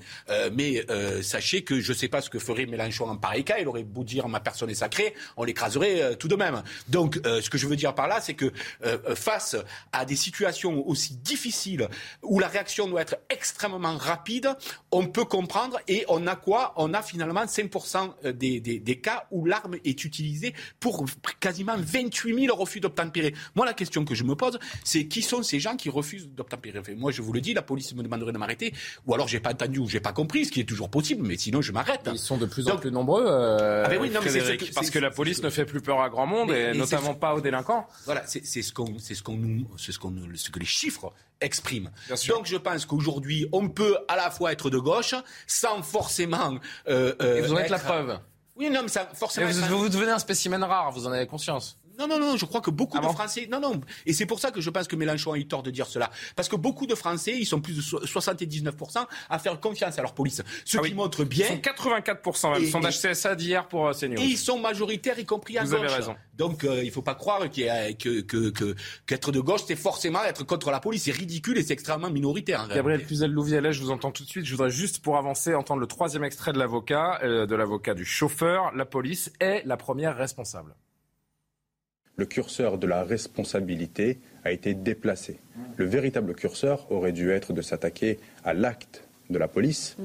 mais sachez que je ne sais pas ce que ferait Mélenchon en pareil cas. Il aurait beau dire ma personne est sacrée, on l'écraserait tout de même. Donc, ce que je veux dire par là, c'est que face à des situations aussi difficiles où la réaction doit être extrêmement rapide, on peut comprendre et on a quoi? On a finalement 5% euh, des, des, des, cas où l'arme est utilisée pour quasiment 28 000 refus d'obtempérer. Moi, la question que je me pose, c'est qui sont ces gens qui refusent d'obtempérer? Moi, je vous le dis, la police me demanderait de m'arrêter, ou alors j'ai pas entendu ou j'ai pas compris, ce qui est toujours possible, mais sinon je m'arrête. Ils sont de plus en plus nombreux, euh, ah ben oui, non, mais c'est, parce que la police ne fait plus peur à grand monde et, notamment pas aux délinquants. Voilà, c'est, ce qu'on, c'est ce qu'on, c'est ce qu'on, ce que les chiffres exprime. Donc je pense qu'aujourd'hui, on peut à la fois être de gauche sans forcément. Euh, euh, Et vous en êtes la preuve. Oui, non, mais ça, forcément. vous, vous devenez un spécimen rare, vous en avez conscience. Non, non, non, je crois que beaucoup ah de Français. Non, non. Et c'est pour ça que je pense que Mélenchon a eu tort de dire cela. Parce que beaucoup de Français, ils sont plus de 79% à faire confiance à leur police. Ce ah qui montre bien. Ils sont 84%, même. sondage CSA d'hier pour euh, CNews. Et ils sont majoritaires, y compris à vous gauche. Vous avez raison. Donc, euh, il ne faut pas croire qu'être que, que, que, de gauche, c'est forcément être contre la police. C'est ridicule et c'est extrêmement minoritaire. Gabriel Cluzel-Louvialet, je vous entends tout de suite. Je voudrais juste, pour avancer, entendre le troisième extrait de l'avocat, euh, de l'avocat du chauffeur. La police est la première responsable le curseur de la responsabilité a été déplacé. Le véritable curseur aurait dû être de s'attaquer à l'acte de la police,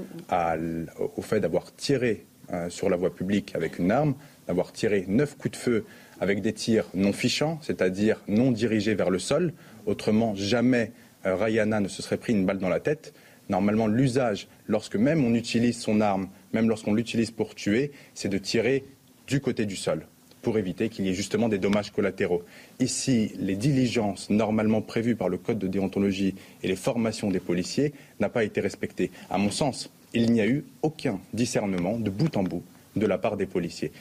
au fait d'avoir tiré euh, sur la voie publique avec une arme, d'avoir tiré neuf coups de feu avec des tirs non fichants, c'est-à-dire non dirigés vers le sol. Autrement, jamais euh, Rayana ne se serait pris une balle dans la tête. Normalement, l'usage, lorsque même on utilise son arme, même lorsqu'on l'utilise pour tuer, c'est de tirer du côté du sol pour éviter qu'il y ait justement des dommages collatéraux. Ici, les diligences normalement prévues par le code de déontologie et les formations des policiers n'ont pas été respectées. À mon sens, il n'y a eu aucun discernement de bout en bout de la part des policiers.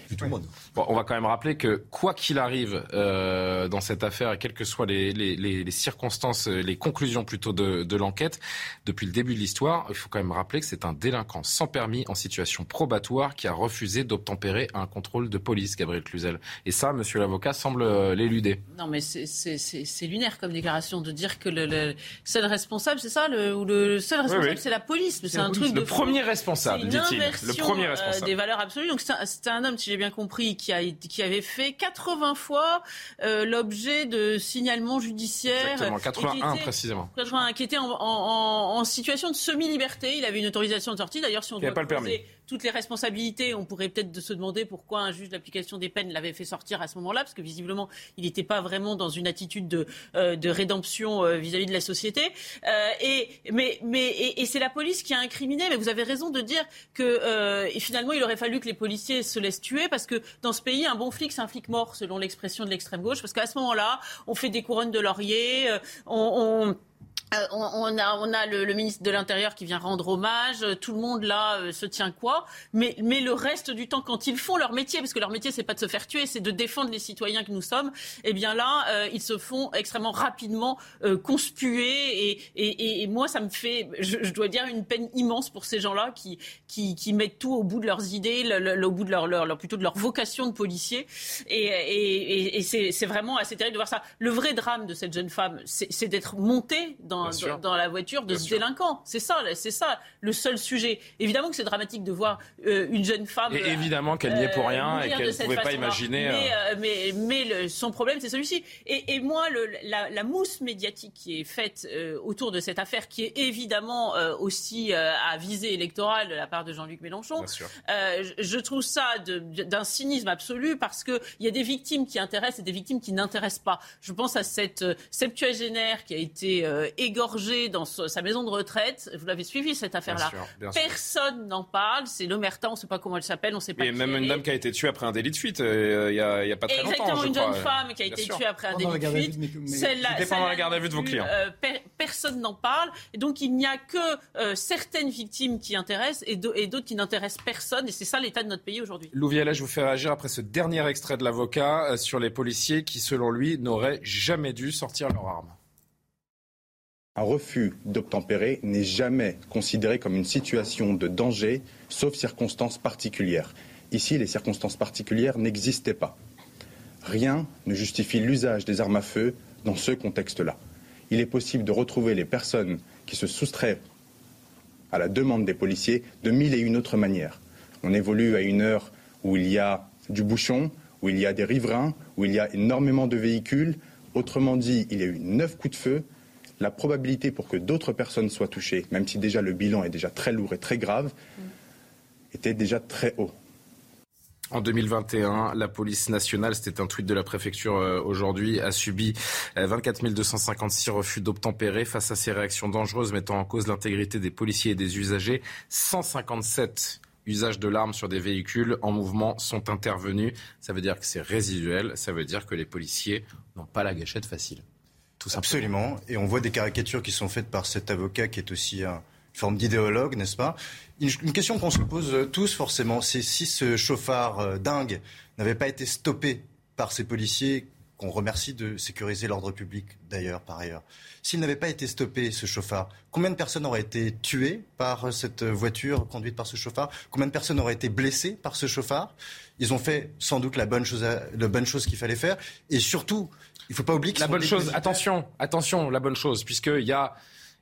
on va quand même rappeler que quoi qu'il arrive euh, dans cette affaire, et quelles que soient les, circonstances, euh, les conclusions plutôt de, l'enquête, depuis le début de l'histoire, il faut quand même rappeler que c'est un délinquant sans permis en situation probatoire qui a refusé d'obtempérer un contrôle de police, Gabriel Cluzel. Et ça, monsieur l'avocat, semble euh, l'éluder. Non, mais c'est lunaire comme déclaration de dire que le, seul responsable, c'est ça, le, ou le seul responsable, c'est la police. C'est un truc de le premier responsable, dit-il. Le premier responsable. des valeurs absolues donc c'était un homme, si j'ai bien compris, qui, a, qui avait fait 80 fois euh, l'objet de signalements judiciaires. Exactement, 81 précisément. qui était en, situation de semi-liberté. Il avait une autorisation de sortie. D'ailleurs, si on doit pas le permis toutes les responsabilités. On pourrait peut-être se demander pourquoi un juge d'application des peines l'avait fait sortir à ce moment-là, parce que visiblement, il n'était pas vraiment dans une attitude de, euh, de rédemption euh, vis-à-vis de la société. Euh, et, mais, c'est la police qui a incriminé. Mais vous avez raison de dire que et finalement, il aurait fallu que les policiers se laissent tuer, parce que dans ce pays, un bon flic, c'est un flic mort, selon l'expression de l'extrême gauche, parce qu'à ce moment-là, on fait des couronnes de laurier, on, on euh, on, a, le, ministre de l'Intérieur qui vient rendre hommage, euh, tout le monde là euh, se tient quoi, mais, le reste du temps, quand ils font leur métier, parce que leur métier c'est pas de se faire tuer, c'est de défendre les citoyens que nous sommes, eh bien là, ils se font extrêmement rapidement conspuer. Et, moi ça me fait, je, dois dire, une peine immense pour ces gens-là qui, mettent tout au bout de leurs idées, au bout de leur, plutôt de leur vocation de policier, et c'est vraiment assez terrible de voir ça. Le vrai drame de cette jeune femme, c'est d'être montée dans dans, la voiture de ce délinquant. C'est ça, c'est ça le seul sujet. Évidemment que c'est dramatique de voir euh, une jeune femme. Et évidemment qu'elle n'y est pour euh, rien et qu'elle ne pouvait pas imaginer. Mais, euh, son problème, c'est celui-ci. Et, et, moi, le, la, mousse médiatique qui est faite autour de cette affaire, qui est évidemment aussi à visée électorale de la part de Jean-Luc Mélenchon, je trouve ça d'un cynisme absolu parce qu'il y a des victimes qui intéressent et des victimes qui n'intéressent pas. Je pense à cette septuagénaire qui a été égorgé dans sa maison de retraite. Vous l'avez suivi cette affaire-là. Personne n'en parle. C'est l'Omerta, on ne sait pas comment elle s'appelle, on ne sait pas. Et même une dame qui a été tuée après un délit de fuite. Euh, il n'y a, pas très Exactement, longtemps. Exactement, une jeune femme qui a été tuée après un délit de fuite. Celle-là, pendant la garde à vue de vos clients. Euh, personne n'en parle. Et donc il n'y a que euh, certaines victimes qui intéressent et d'autres qui n'intéressent personne. Et c'est ça l'état de notre pays aujourd'hui. Louviela, je vous fais réagir après ce dernier extrait de l'avocat sur les policiers qui, selon lui, n'auraient jamais dû sortir leurs armes. Un refus d'obtempérer n'est jamais considéré comme une situation de danger, sauf circonstances particulières. Ici, les circonstances particulières n'existaient pas. Rien ne justifie l'usage des armes à feu dans ce contexte-là. Il est possible de retrouver les personnes qui se soustraient à la demande des policiers de mille et une autres manières. On évolue à une heure où il y a du bouchon, où il y a des riverains, où il y a énormément de véhicules. Autrement dit, il y a eu neuf coups de feu, la probabilité pour que d'autres personnes soient touchées, même si déjà le bilan est déjà très lourd et très grave, était déjà très haut. En 2021, la police nationale, c'était un tweet de la préfecture euh, aujourd'hui, a subi 24 euh, 256 refus d'obtempérer face à ces réactions dangereuses mettant en cause l'intégrité des policiers et des usagers. 157 usages de l'arme sur des véhicules en mouvement sont intervenus. Ça veut dire que c'est résiduel, ça veut dire que les policiers n'ont pas la gâchette facile. Absolument. Et on voit des caricatures qui sont faites par cet avocat qui est aussi un, forme d'idéologue, n'est-ce pas? Une, question qu'on se pose tous forcément, c'est si ce chauffard euh, dingue n'avait pas été stoppé par ces policiers qu'on remercie de sécuriser l'ordre public d'ailleurs, par ailleurs. S'il n'avait pas été stoppé, ce chauffard, combien de personnes auraient été tuées par cette voiture conduite par ce chauffard? Combien de personnes auraient été blessées par ce chauffard? Ils ont fait sans doute la bonne chose, la bonne chose qu'il fallait faire. Et surtout, il ne faut pas oublier que la bonne chose. Attention, attention, la bonne chose, puisqu'il y a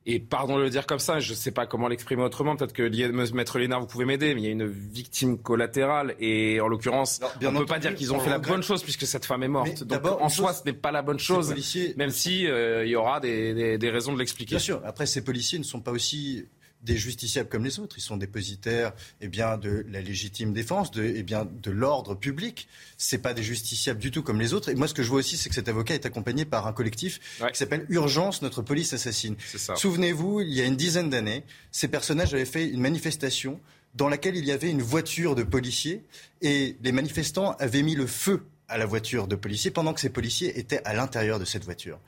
et pardon de le dire comme ça, je ne sais pas comment l'exprimer autrement. Peut-être que Maître Lénard, vous pouvez m'aider, mais il y a une victime collatérale. Et en l'occurrence, on ne peut pas dire qu'ils ont fait la bonne chose puisque cette femme est morte. Donc en soi, ce n'est pas la bonne chose, même si euh, il y aura des, des raisons de l'expliquer. Bien sûr. Après, ces policiers ne sont pas aussi des justiciables comme les autres. Ils sont dépositaires eh bien, de la légitime défense, de, eh bien, de l'ordre public. Ce pas des justiciables du tout comme les autres. Et moi, ce que je vois aussi, c'est que cet avocat est accompagné par un collectif qui s'appelle Urgence, notre police assassine. Souvenez-vous, il y a une dizaine d'années, ces personnages avaient fait une manifestation dans laquelle il y avait une voiture de policiers et les manifestants avaient mis le feu à la voiture de policiers pendant que ces policiers étaient à l'intérieur de cette voiture.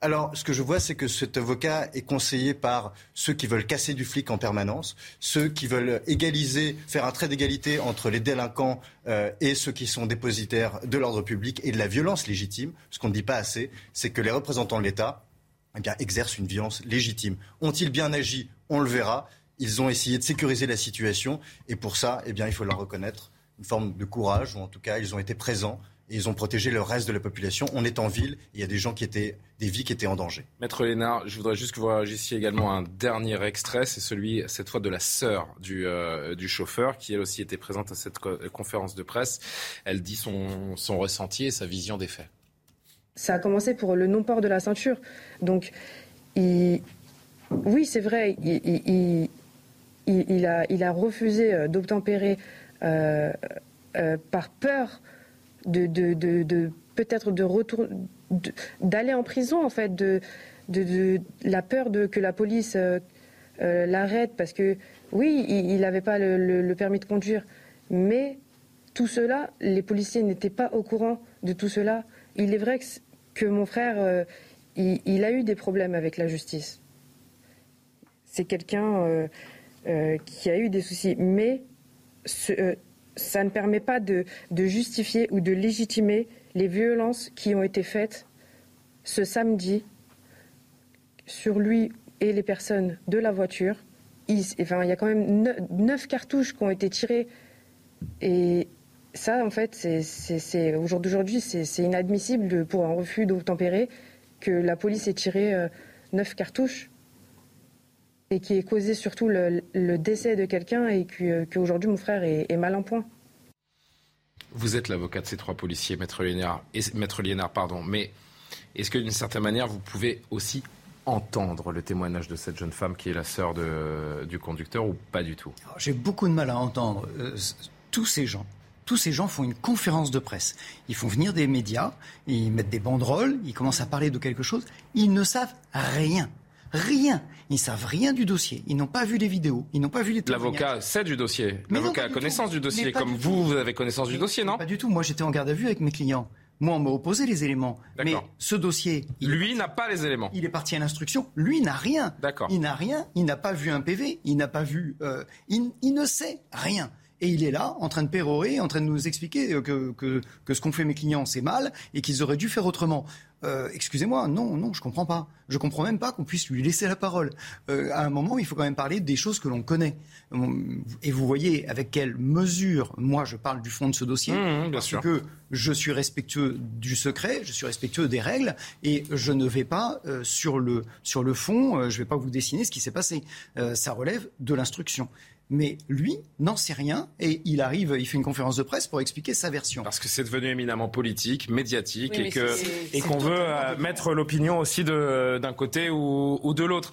Alors, ce que je vois, c'est que cet avocat est conseillé par ceux qui veulent casser du flic en permanence, ceux qui veulent égaliser, faire un trait d'égalité entre les délinquants euh, et ceux qui sont dépositaires de l'ordre public et de la violence légitime. Ce qu'on ne dit pas assez, c'est que les représentants de l'État eh exercent une violence légitime. Ont-ils bien agi? On le verra. Ils ont essayé de sécuriser la situation et pour ça, eh il faut leur reconnaître une forme de courage, ou en tout cas, ils ont été présents et ils ont protégé le reste de la population. On est en ville, il y a des gens qui étaient, des vies qui étaient en danger. Maître Lénard, je voudrais juste que vous réagissiez également un dernier extrait, c'est celui cette fois de la sœur du, euh, du chauffeur qui elle aussi était présente à cette conférence de presse. Elle dit son, son ressenti et sa vision des faits. Ça a commencé pour le non-port de la ceinture. Donc, il... oui, c'est vrai, il, il, a, il a refusé euh, d'obtempérer euh, par peur de, peut-être de retour, d'aller en prison en fait, de, la peur de que la police euh, euh, l'arrête parce que oui, il n'avait pas le, permis de conduire, mais tout cela, les policiers n'étaient pas au courant de tout cela. Il est vrai que, mon frère, euh, il, a eu des problèmes avec la justice. C'est quelqu'un qui a eu des soucis, mais ce, ça ne permet pas de, justifier ou de légitimer les violences qui ont été faites ce samedi sur lui et les personnes de la voiture. Il, y a quand même neuf cartouches qui ont été tirées. Et ça, en fait, c'est, au jour d'aujourd'hui, c'est, inadmissible pour un refus d'obtempérer que la police ait tiré euh, neuf cartouches et qui ait causé surtout le, décès de quelqu'un et qu'aujourd'hui mon frère est, mal en point. Vous êtes l'avocat de ces trois policiers, Maître Liénard, et, Maître Liénard pardon, mais est-ce que d'une certaine manière vous pouvez aussi entendre le témoignage de cette jeune femme qui est la sœur du conducteur ou pas du tout? J'ai beaucoup de mal à entendre euh, tous ces gens tous ces gens font une conférence de presse. Ils font venir des médias, ils mettent des banderoles, ils commencent à parler de quelque chose. Ils ne savent rien. Rien. Ils savent rien du dossier. Ils n'ont pas vu les vidéos. Ils n'ont pas vu les. L'avocat sait du dossier. L'avocat a connaissance du dossier. Comme vous, vous avez connaissance du dossier, non? Pas du tout. Moi, j'étais en garde à vue avec mes clients. Moi, on m'a opposé les éléments. Mais ce dossier. Lui n'a pas les éléments. Il est parti à l'instruction. Lui n'a rien. D'accord. Il n'a rien. Il n'a pas vu un PV. Il n'a pas vu. Euh, il, ne sait rien. Et il est là, en train de pérorer, en train de nous expliquer que, que, que ce qu'ont fait mes clients, c'est mal et qu'ils auraient dû faire autrement. Euh, excusez-moi, non, non, je comprends pas. Je comprends même pas qu'on puisse lui laisser la parole. Euh, à un moment, il faut quand même parler des choses que l'on connaît. Et vous voyez avec quelle mesure, moi, je parle du fond de ce dossier, mmh, mmh, parce que je suis respectueux du secret, je suis respectueux des règles, et je ne vais pas euh, sur le sur le fond, je vais pas vous dessiner ce qui s'est passé. ça relève de l'instruction mais lui n'en sait rien et il arrive, il fait une conférence de presse pour expliquer sa version. Parce que c'est devenu éminemment politique, médiatique et que et qu'on veut euh, mettre l'opinion aussi d'un côté ou, de l'autre.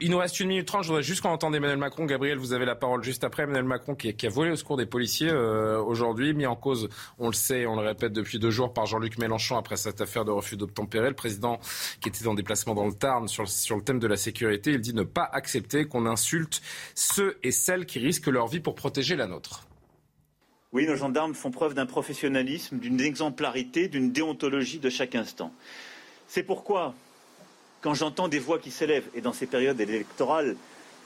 Il nous reste une minute trente. Je voudrais juste qu'on entende Emmanuel Macron. Gabriel, vous avez la parole juste après. Emmanuel Macron qui, a volé au secours des policiers euh, aujourd'hui, mis en cause, on le sait, on le répète depuis deux jours par Jean-Luc Mélenchon après cette affaire de refus d'obtempérer. Le président qui était en déplacement dans le Tarn sur, sur le thème de la sécurité, il dit ne pas accepter qu'on insulte ceux et celles qui risquent leur vie pour protéger la nôtre. Oui, nos gendarmes font preuve d'un professionnalisme, d'une exemplarité, d'une déontologie de chaque instant. C'est pourquoi, quand j'entends des voix qui s'élèvent, et dans ces périodes électorales,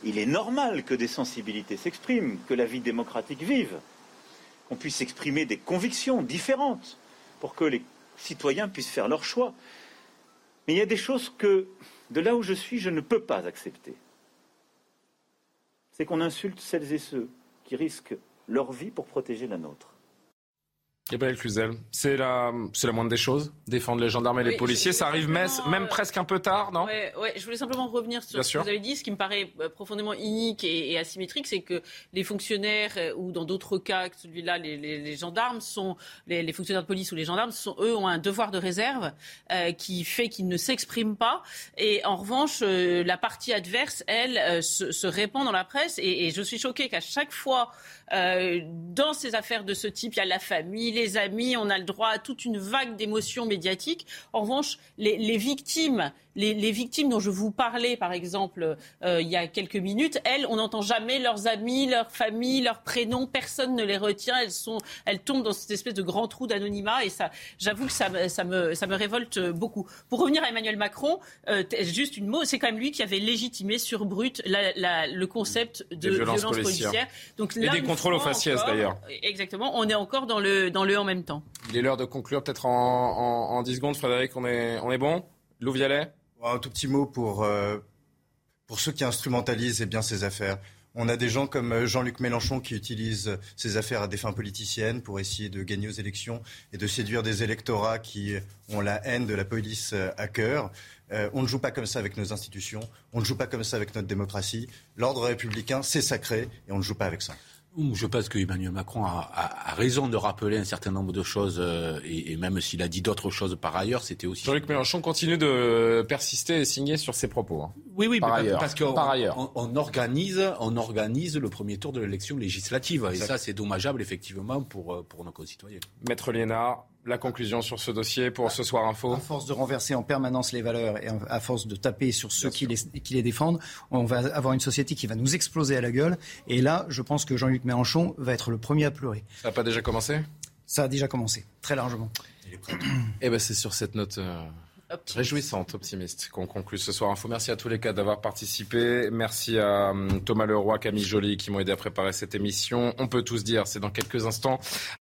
il est normal que des sensibilités s'expriment, que la vie démocratique vive, qu'on puisse exprimer des convictions différentes pour que les citoyens puissent faire leur choix. Mais il y a des choses que, de là où je suis, je ne peux pas accepter. C'est qu'on insulte celles et ceux qui risquent leur vie pour protéger la nôtre. Gabriel Cluzel, c'est la, c'est la moindre des choses, défendre les gendarmes et les policiers. Ça arrive même, même euh, presque un peu tard, non? ouais, ouais, je voulais simplement revenir sur ce que vous avez dit. Ce qui me paraît euh, profondément inique et, asymétrique, c'est que les fonctionnaires, euh, ou dans d'autres cas que celui-là, les, les, les, gendarmes sont, les, les, fonctionnaires de police ou les gendarmes, sont, eux, ont un devoir de réserve euh, qui fait qu'ils ne s'expriment pas. Et en revanche, euh, la partie adverse, elle, se, se, répand dans la presse. Et, et je suis choquée qu'à chaque fois, dans ces affaires de ce type, il y a la famille, les amis, on a le droit à toute une vague d'émotions médiatiques. En revanche, les, les victimes les, victimes dont je vous parlais, par exemple, euh, il y a quelques minutes, elles, on n'entend jamais leurs amis, leurs familles, leurs prénoms, personne ne les retient. Elles, sont, elles tombent dans cette espèce de grand trou d'anonymat et ça, j'avoue que ça, ça, me, ça me révolte beaucoup. Pour revenir à Emmanuel Macron, euh, juste une mot, c'est quand même lui qui avait légitimé sur brut le concept de violence, policière. Donc, et des contrôles aux faciès d'ailleurs. Exactement, on est encore dans le, dans le en même temps. Il est l'heure de conclure peut-être en, en, 10 secondes, Frédéric, on est, on est bon? Lou Vialet un tout petit mot pour, euh, ceux qui instrumentalisent eh ces affaires. On a des gens comme euh, Jean-Luc Mélenchon qui utilisent ces affaires à des fins politiciennes pour essayer de gagner aux élections et de séduire des électorats qui ont la haine de la police euh, à cœur. on ne joue pas comme ça avec nos institutions, on ne joue pas comme ça avec notre démocratie. L'ordre républicain, c'est sacré et on ne joue pas avec ça. Je pense que Emmanuel Macron a, a, raison de rappeler un certain nombre de choses, euh, et, et, même s'il a dit d'autres choses par ailleurs, c'était aussi. Jean-Luc Mélenchon continue de persister et signer sur ses propos. Hein. Oui, oui, par ailleurs. parce qu'on on, on, organise, on organise le premier tour de l'élection législative, et ça, c'est dommageable effectivement pour, euh, pour nos concitoyens. Maître Liénard, la conclusion sur ce dossier pour ce soir info À force de renverser en permanence les valeurs et à force de taper sur ceux qui les, qui les, défendent, on va avoir une société qui va nous exploser à la gueule. Et là, je pense que Jean-Luc Mélenchon va être le premier à pleurer. Ça n'a pas déjà commencé? Ça a déjà commencé, très largement. Eh ben c'est sur cette note. Euh, Réjouissante, optimiste, qu'on conclut ce soir. Info. Merci à tous les cas d'avoir participé. Merci à hum, Thomas Leroy, Camille Joly qui m'ont aidé à préparer cette émission. On peut tous dire, c'est dans quelques instants